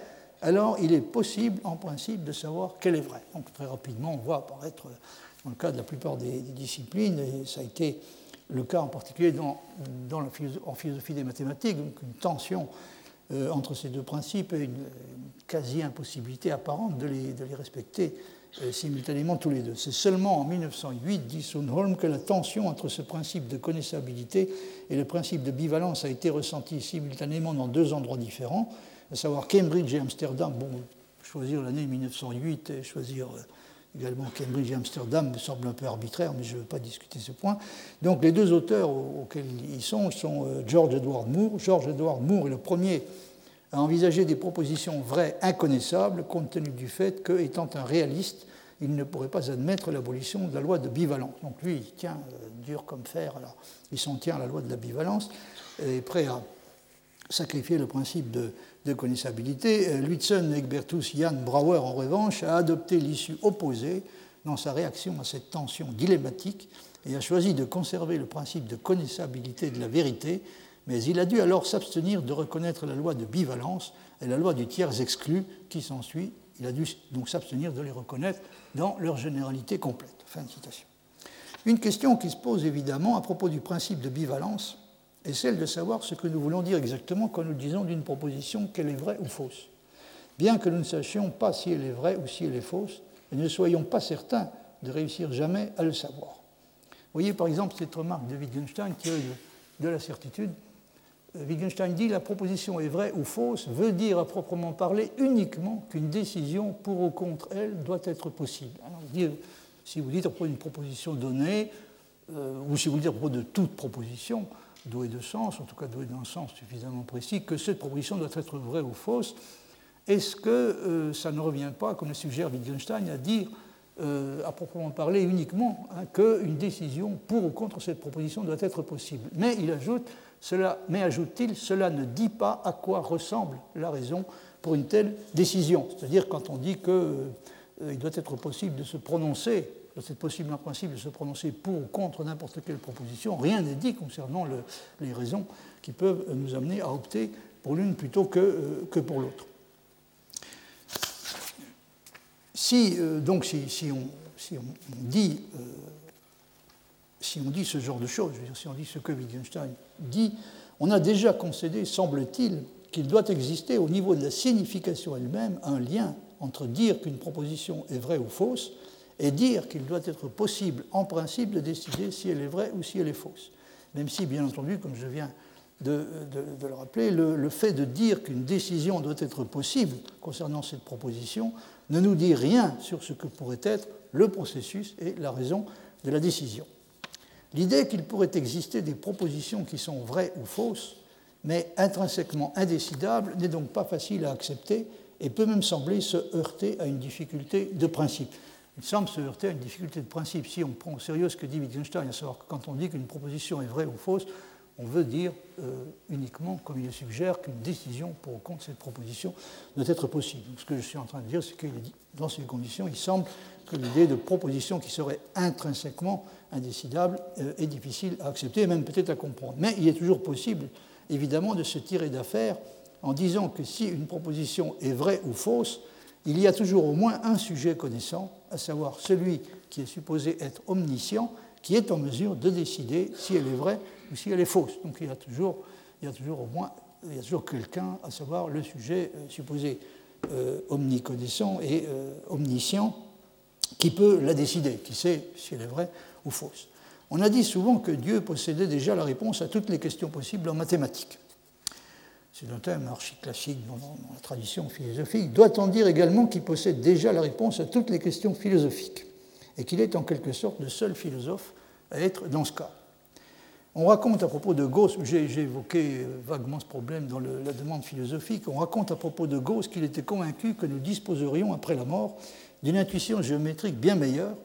alors il est possible, en principe, de savoir qu'elle est vraie. Donc très rapidement, on voit apparaître, dans le cas de la plupart des, disciplines, et ça a été le cas en particulier dans, en philosophie des mathématiques, une tension euh, entre ces deux principes et une, quasi-impossibilité apparente de les, respecter euh, simultanément tous les deux. C'est seulement en 1908, dit Sundholm, que la tension entre ce principe de connaissabilité et le principe de bivalence a été ressentie simultanément dans deux endroits différents à savoir Cambridge et Amsterdam. Bon, choisir l'année 1908 et choisir euh, également Cambridge et Amsterdam me semble un peu arbitraire, mais je ne veux pas discuter ce point. Donc les deux auteurs auxquels ils sont sont euh, George Edward Moore. George Edward Moore est le premier à envisager des propositions vraies inconnaissables, compte tenu du fait que, étant un réaliste, il ne pourrait pas admettre l'abolition de la loi de bivalence. Donc lui, il tient euh, dur comme fer, alors il s'en tient à la loi de la bivalence, et est prêt à sacrifier le principe de, de connaissabilité. Lutzen, Egbertus, Jan Brauer, en revanche, a adopté l'issue opposée dans sa réaction à cette tension dilemmatique et a choisi de conserver le principe de connaissabilité de la vérité, mais il a dû alors s'abstenir de reconnaître la loi de bivalence et la loi du tiers exclu qui s'ensuit. Il a dû donc s'abstenir de les reconnaître dans leur généralité complète. Fin de citation. Une question qui se pose évidemment à propos du principe de bivalence est celle de savoir ce que nous voulons dire exactement quand nous disons d'une proposition qu'elle est vraie ou fausse. Bien que nous ne sachions pas si elle est vraie ou si elle est fausse, et ne soyons pas certains de réussir jamais à le savoir. Voyez par exemple cette remarque de Wittgenstein qui est de la certitude. Wittgenstein dit la proposition est vraie ou fausse veut dire à proprement parler uniquement qu'une décision pour ou contre elle doit être possible. si vous dites à propos d'une proposition donnée, euh, ou si vous dites à propos de toute proposition, douée de sens, en tout cas douée d'un sens suffisamment précis, que cette proposition doit être vraie ou fausse, est-ce que euh, ça ne revient pas, comme le suggère Wittgenstein, à dire, euh, à proprement parler, uniquement hein, qu'une décision pour ou contre cette proposition doit être possible? Mais il ajoute, cela, ajoute-t-il, cela ne dit pas à quoi ressemble la raison pour une telle décision. C'est-à-dire quand on dit qu'il euh, doit être possible de se prononcer, c'est possible en principe de se prononcer pour ou contre n'importe quelle proposition, rien n'est dit concernant les raisons qui peuvent nous amener à opter pour l'une plutôt que, que pour l'autre. Si, euh, donc, si, on, dit, euh, si on dit ce genre de choses, si on dit ce que Wittgenstein dit, on a déjà concédé, semble-t-il, qu'il doit exister au niveau de la signification elle-même un lien entre dire qu'une proposition est vraie ou fausse et dire qu'il doit être possible en principe de décider si elle est vraie ou si elle est fausse. Même si, bien entendu, comme je viens de, le rappeler, le, fait de dire qu'une décision doit être possible concernant cette proposition ne nous dit rien sur ce que pourrait être le processus et la raison de la décision. L'idée qu'il pourrait exister des propositions qui sont vraies ou fausses, mais intrinsèquement indécidables, n'est donc pas facile à accepter et peut même sembler se heurter à une difficulté de principe. Il semble se heurter à une difficulté de principe si on prend au sérieux ce que dit Wittgenstein, à savoir que quand on dit qu'une proposition est vraie ou fausse, on veut dire euh, uniquement, comme il le suggère, qu'une décision pour ou contre cette proposition doit être possible. ce que je suis en train de dire, c'est que dans ces conditions, il semble que l'idée de proposition qui serait intrinsèquement indécidable euh, est difficile à accepter même peut-être à comprendre. Mais il est toujours possible, évidemment, de se tirer d'affaire en disant que si une proposition est vraie ou fausse, il y a toujours au moins un sujet connaissant, à savoir celui qui est supposé être omniscient, qui est en mesure de décider si elle est vraie ou si elle est fausse. Donc il y a toujours, quelqu'un, à savoir le sujet euh, supposé euh, omniconnaissant et euh, omniscient, qui peut la décider, qui sait si elle est vraie ou fausse. On a dit souvent que Dieu possédait déjà la réponse à toutes les questions possibles en mathématiques. C'est un thème archi-classique dans, la tradition philosophique. Doit-on dire également qu'il possède déjà la réponse à toutes les questions philosophiques et qu'il est en quelque sorte le seul philosophe à être dans ce cas? On raconte à propos de Gauss, j'ai évoqué euh, vaguement ce problème dans la demande philosophique, on raconte à propos de Gauss qu'il était convaincu que nous disposerions après la mort d'une intuition géométrique bien meilleure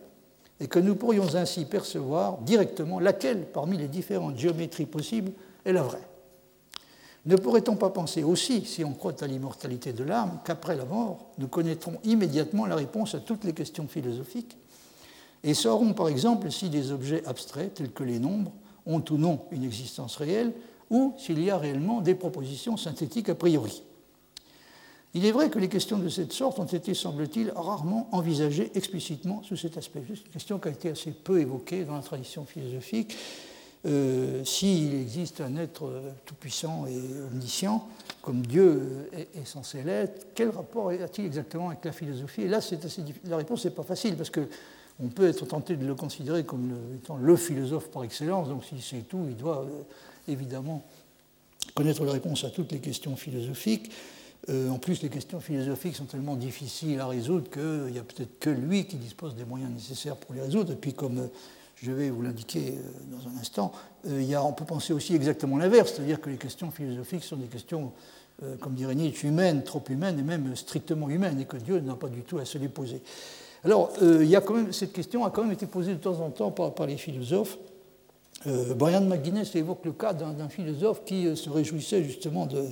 et que nous pourrions ainsi percevoir directement laquelle parmi les différentes géométries possibles est la vraie. Ne pourrait-on pas penser aussi, si on croit à l'immortalité de l'âme, qu'après la mort, nous connaîtrons immédiatement la réponse à toutes les questions philosophiques et saurons par exemple si des objets abstraits tels que les nombres ont ou non une existence réelle, ou s'il y a réellement des propositions synthétiques a priori. Il est vrai que les questions de cette sorte ont été, semble-t-il, rarement envisagées explicitement sous cet aspect. C'est une question qui a été assez peu évoquée dans la tradition philosophique. Euh, s'il existe un être euh, tout-puissant et omniscient, comme Dieu est, censé l'être, quel rapport a-t-il exactement avec la philosophie? Et là, la réponse n'est pas facile, parce que on peut être tenté de le considérer comme étant le philosophe par excellence, donc s'il sait tout, il doit euh, évidemment connaître la réponse à toutes les questions philosophiques. En plus, les questions philosophiques sont tellement difficiles à résoudre qu'il n'y a peut-être que lui qui dispose des moyens nécessaires pour les résoudre. Et comme je vais vous l'indiquer dans un instant, il y a, on peut penser aussi exactement l'inverse, c'est-à-dire que les questions philosophiques sont des questions, comme dirait Nietzsche, humaines, trop humaines et même strictement humaines, et que Dieu n'a pas du tout à se les poser. Alors, euh, il y a quand même, cette question a quand même été posée de temps en temps par, les philosophes. Euh, Brian McGuinness évoque le cas d'un philosophe qui se réjouissait justement de,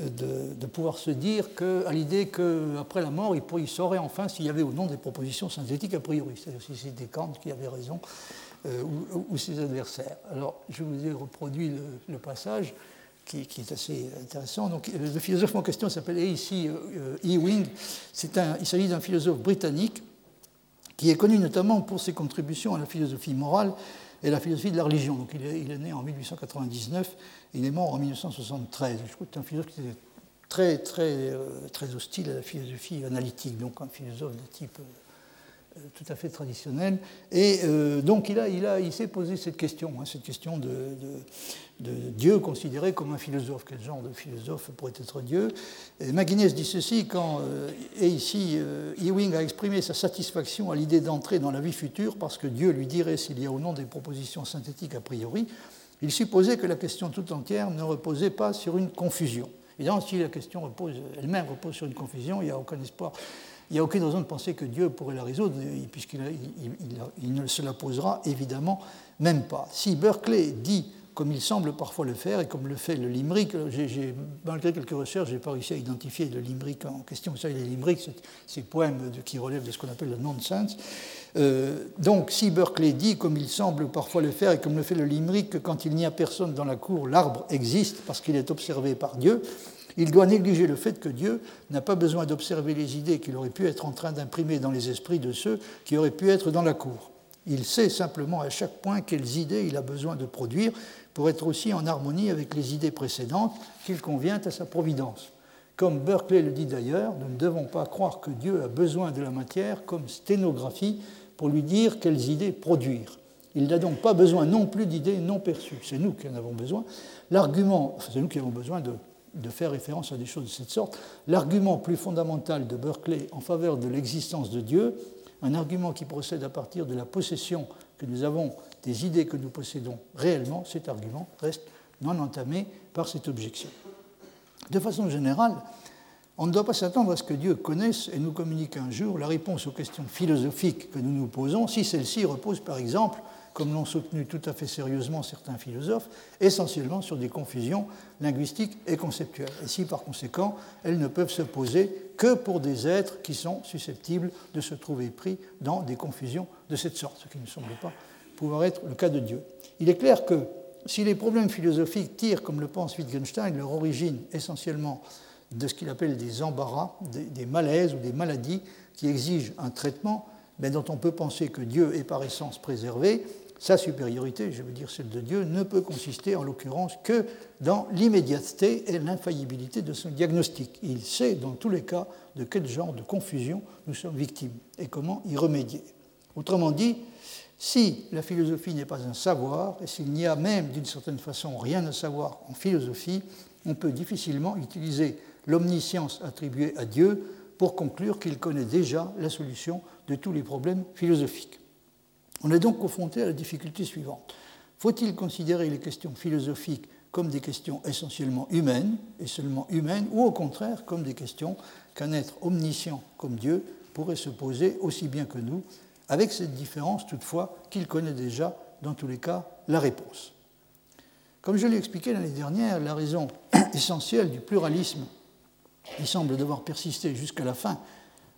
de, pouvoir se dire que, à l'idée qu'après la mort, il, il saurait enfin s'il y avait ou non des propositions synthétiques a priori, c'est-à-dire si c'était Kant qui avait raison euh, ou, ses adversaires. Alors, je vous ai reproduit le, passage qui, est assez intéressant. Donc, le philosophe en question s'appelle A.C. Ewing. il s'agit d'un philosophe britannique qui est connu notamment pour ses contributions à la philosophie morale et la philosophie de la religion. Donc il est, né en 1899, il est mort en 1973. Je crois que c'est un philosophe qui était très, très, euh, très hostile à la philosophie analytique, donc un philosophe de type euh, tout à fait traditionnel. Et euh, donc il, a, il, a, il s'est posé cette question, hein, cette question de, Dieu considéré comme un philosophe. Quel genre de philosophe pourrait être Dieu? Et McGuinness dit ceci quand, euh, et ici, Ewing a exprimé sa satisfaction à l'idée d'entrer dans la vie future parce que Dieu lui dirait s'il y a ou non des propositions synthétiques a priori. Il supposait que la question tout entière ne reposait pas sur une confusion. Évidemment, si la question repose, elle-même repose sur une confusion, il n'y a aucun espoir il n'y a aucune raison de penser que Dieu pourrait la résoudre, puisqu'il ne se la posera évidemment même pas. Si Berkeley dit, comme il semble parfois le faire, et comme le fait le limerick, malgré quelques recherches, je n'ai pas réussi à identifier le limerick en question. Vous savez, les limericks, c'est poèmes qui relèvent de ce qu'on appelle le nonsense. Euh, donc, si Berkeley dit, comme il semble parfois le faire, et comme le fait le limerick, que quand il n'y a personne dans la cour, l'arbre existe parce qu'il est observé par Dieu, il doit négliger le fait que Dieu n'a pas besoin d'observer les idées qu'il aurait pu être en train d'imprimer dans les esprits de ceux qui auraient pu être dans la cour. Il sait simplement à chaque point quelles idées il a besoin de produire pour être aussi en harmonie avec les idées précédentes qu'il convient à sa providence. Comme Berkeley le dit d'ailleurs, nous ne devons pas croire que Dieu a besoin de la matière comme sténographie pour lui dire quelles idées produire. Il n'a donc pas besoin non plus d'idées non perçues. C'est nous qui en avons besoin. L'argument, c'est nous qui avons besoin de de faire référence à des choses de cette sorte. L'argument plus fondamental de Berkeley en faveur de l'existence de Dieu, un argument qui procède à partir de la possession que nous avons des idées que nous possédons réellement, cet argument reste non entamé par cette objection. De façon générale, on ne doit pas s'attendre à ce que Dieu connaisse et nous communique un jour la réponse aux questions philosophiques que nous nous posons, si celle-ci repose par exemple comme l'ont soutenu tout à fait sérieusement certains philosophes, essentiellement sur des confusions linguistiques et conceptuelles. Et si par conséquent, elles ne peuvent se poser que pour des êtres qui sont susceptibles de se trouver pris dans des confusions de cette sorte, ce qui ne semble pas pouvoir être le cas de Dieu. Il est clair que si les problèmes philosophiques tirent, comme le pense Wittgenstein, leur origine essentiellement de ce qu'il appelle des embarras, des, malaises ou des maladies qui exigent un traitement, mais dont on peut penser que Dieu est par essence préservé, sa supériorité, je veux dire celle de Dieu, ne peut consister en l'occurrence que dans l'immédiateté et l'infaillibilité de son diagnostic. Il sait dans tous les cas de quel genre de confusion nous sommes victimes et comment y remédier. Autrement dit, si la philosophie n'est pas un savoir, et s'il n'y a même d'une certaine façon rien à savoir en philosophie, on peut difficilement utiliser l'omniscience attribuée à Dieu pour conclure qu'il connaît déjà la solution de tous les problèmes philosophiques. On est donc confronté à la difficulté suivante. Faut-il considérer les questions philosophiques comme des questions essentiellement humaines et seulement humaines, ou au contraire comme des questions qu'un être omniscient comme Dieu pourrait se poser aussi bien que nous, avec cette différence toutefois qu'il connaît déjà, dans tous les cas, la réponse. Comme je l'ai expliqué l'année dernière, la raison essentielle du pluralisme qui semble devoir persister jusqu'à la fin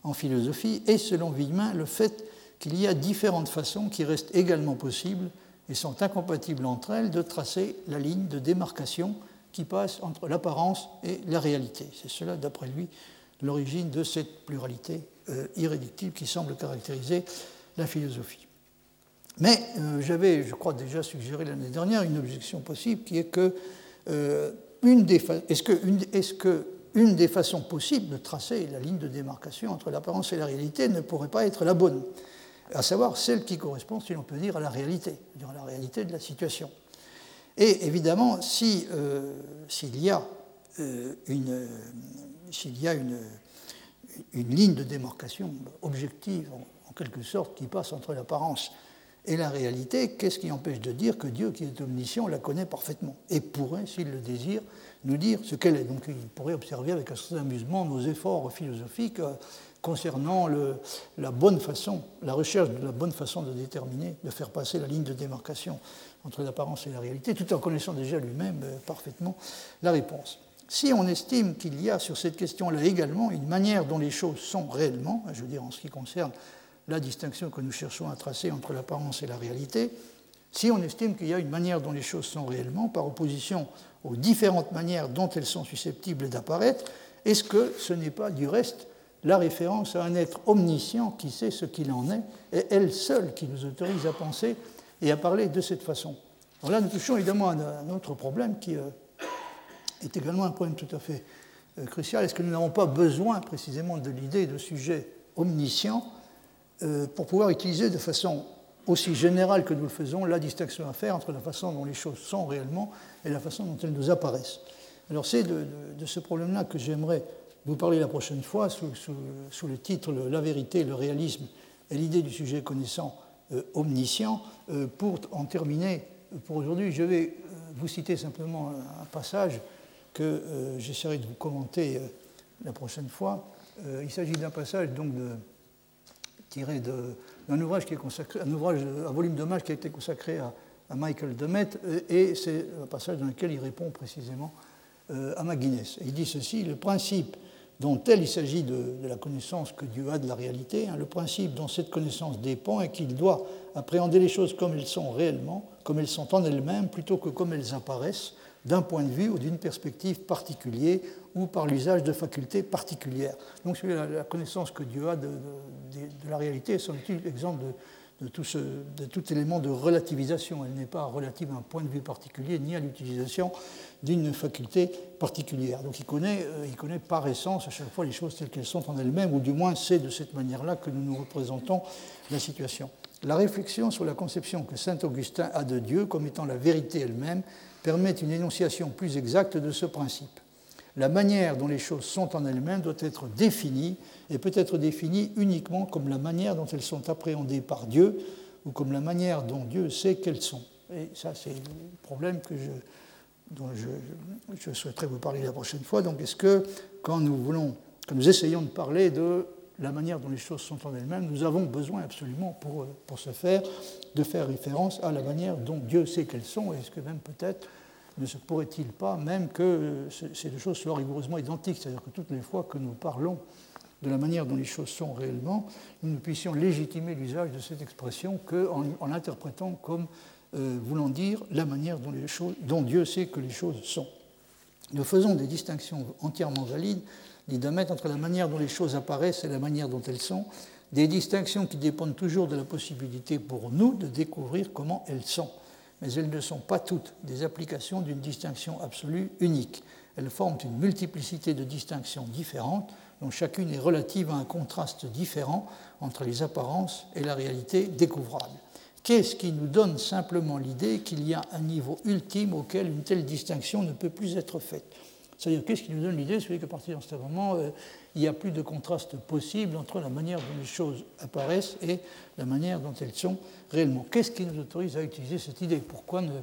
en philosophie est, selon Villemin, le fait qu'il y a différentes façons qui restent également possibles et sont incompatibles entre elles de tracer la ligne de démarcation qui passe entre l'apparence et la réalité. C'est cela, d'après lui, l'origine de cette pluralité euh, irréductible qui semble caractériser la philosophie. Mais euh, j'avais, je crois, déjà suggéré l'année dernière une objection possible qui est que, euh, est-ce que, est-ce que une des façons possibles de tracer la ligne de démarcation entre l'apparence et la réalité ne pourrait pas être la bonne? À savoir celle qui correspond, si l'on peut dire, à la réalité, à la réalité de la situation. Et évidemment, euh, s'il y a, euh, une, y a une, une, ligne de démarcation objective, en, quelque sorte, qui passe entre l'apparence et la réalité, qu'est-ce qui empêche de dire que Dieu, qui est omniscient, la connaît parfaitement et pourrait, s'il le désire, nous dire ce qu'elle est? Donc il pourrait observer avec un certain amusement nos efforts philosophiques concernant la bonne façon, la recherche de la bonne façon de déterminer, de faire passer la ligne de démarcation entre l'apparence et la réalité, tout en connaissant déjà lui-même euh, parfaitement la réponse. Si on estime qu'il y a sur cette question-là également une manière dont les choses sont réellement, je veux dire en ce qui concerne la distinction que nous cherchons à tracer entre l'apparence et la réalité, si on estime qu'il y a une manière dont les choses sont réellement, par opposition aux différentes manières dont elles sont susceptibles d'apparaître, est-ce que ce n'est pas du reste la référence à un être omniscient qui sait ce qu'il en est, et elle seule qui nous autorise à penser et à parler de cette façon Alors là, nous touchons évidemment à un autre problème qui euh, est également un problème tout à fait euh, crucial. Est-ce que nous n'avons pas besoin précisément de l'idée de sujet omniscient euh, pour pouvoir utiliser de façon aussi générale que nous le faisons la distinction à faire entre la façon dont les choses sont réellement et la façon dont elles nous apparaissent? Alors c'est de, ce problème-là que j'aimerais vous parler la prochaine fois sous, le titre La vérité, le réalisme et l'idée du sujet connaissant euh, omniscient. pour en terminer pour aujourd'hui, je vais vous citer simplement un passage que euh, j'essaierai de vous commenter euh, la prochaine fois. Euh, il s'agit d'un passage donc tiré d'un ouvrage qui est consacré, un ouvrage, un volume d'hommage qui a été consacré à, Michael Demet, et c'est un passage dans lequel il répond précisément à McGuinness. il dit ceci le principe dont tel il s'agit de, la connaissance que Dieu a de la réalité, hein, le principe dont cette connaissance dépend est qu'il doit appréhender les choses comme elles sont réellement, comme elles sont en elles-mêmes, plutôt que comme elles apparaissent, d'un point de vue ou d'une perspective particulière ou par l'usage de facultés particulières. Donc la, connaissance que Dieu a de, la réalité est sans doute l'exemple de, tout élément de relativisation. Elle n'est pas relative à un point de vue particulier ni à l'utilisation d'une faculté particulière. Donc il connaît, euh, il connaît par essence à chaque fois les choses telles qu'elles sont en elles-mêmes, ou du moins c'est de cette manière-là que nous nous représentons la situation. La réflexion sur la conception que saint Augustin a de Dieu comme étant la vérité elle-même permet une énonciation plus exacte de ce principe. La manière dont les choses sont en elles-mêmes doit être définie et peut être définie uniquement comme la manière dont elles sont appréhendées par Dieu ou comme la manière dont Dieu sait qu'elles sont. Et ça, c'est le problème dont je, souhaiterais vous parler la prochaine fois. Donc, est-ce que quand nous essayons de parler de la manière dont les choses sont en elles-mêmes, nous avons besoin absolument pour, pour ce faire de faire référence à la manière dont Dieu sait qu'elles sont. Est-ce que même peut-être ne se pourrait-il pas même que ces deux choses soient rigoureusement identiques C'est-à-dire que toutes les fois que nous parlons de la manière dont les choses sont réellement, nous puissions légitimer l'usage de cette expression qu'en en l'interprétant comme euh, voulant dire la manière dont, Dieu sait que les choses sont. Nous faisons des distinctions entièrement valides dit mettre entre la manière dont les choses apparaissent et la manière dont elles sont, des distinctions qui dépendent toujours de la possibilité pour nous de découvrir comment elles sont. Mais elles ne sont pas toutes des applications d'une distinction absolue unique. Elles forment une multiplicité de distinctions différentes, dont chacune est relative à un contraste différent entre les apparences et la réalité découvrable. Qu'est-ce qui nous donne simplement l'idée qu'il y a un niveau ultime auquel une telle distinction ne peut plus être faite? C'est-à-dire, qu'est-ce qui nous donne l'idée? C'est qu'à partir de ce moment, euh, il n'y a plus de contraste possible entre la manière dont les choses apparaissent et la manière dont elles sont réellement. Qu'est-ce qui nous autorise à utiliser cette idée? Pourquoi ne,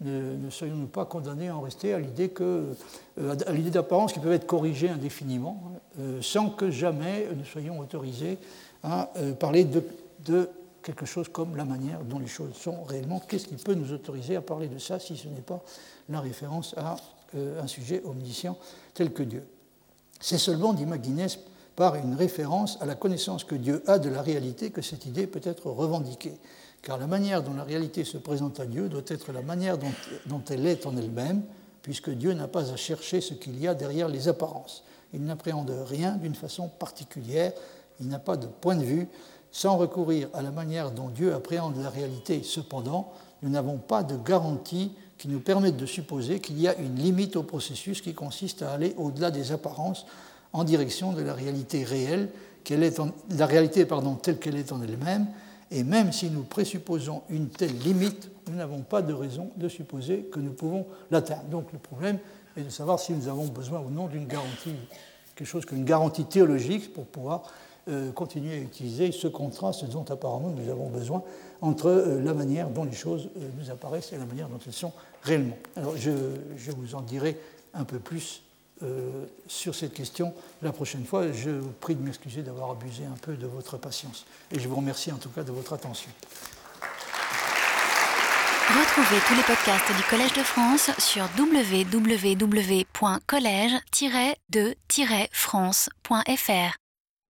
ne, soyons-nous pas condamnés à en rester à l'idée que, euh, à l'idée d'apparence qui peuvent être corrigées indéfiniment, euh, sans que jamais nous soyons autorisés à parler de, de quelque chose comme la manière dont les choses sont réellement? Qu'est-ce qui peut nous autoriser à parler de ça si ce n'est pas la référence à un sujet omniscient tel que Dieu? C'est seulement, dit McGuinness, par une référence à la connaissance que Dieu a de la réalité que cette idée peut être revendiquée. Car la manière dont la réalité se présente à Dieu doit être la manière dont, dont elle est en elle-même, puisque Dieu n'a pas à chercher ce qu'il y a derrière les apparences. Il n'appréhende rien d'une façon particulière, il n'a pas de point de vue. Sans recourir à la manière dont Dieu appréhende la réalité, cependant, nous n'avons pas de garantie qui nous permettent de supposer qu'il y a une limite au processus qui consiste à aller au-delà des apparences en direction de la réalité réelle, est la réalité telle qu'elle est en elle-même. Et même si nous présupposons une telle limite, nous n'avons pas de raison de supposer que nous pouvons l'atteindre. Donc le problème est de savoir si nous avons besoin ou non d'une garantie, quelque chose qu'une garantie théologique pour pouvoir euh, continuer à utiliser ce contraste dont apparemment nous avons besoin entre euh, la manière dont les choses euh, nous apparaissent et la manière dont elles sont réellement. Alors je, vous en dirai un peu plus euh, sur cette question la prochaine fois. Je vous prie de m'excuser d'avoir abusé un peu de votre patience. Et je vous remercie en tout cas de votre attention. Retrouvez tous les podcasts du Collège de France sur www.collège-de-france.fr.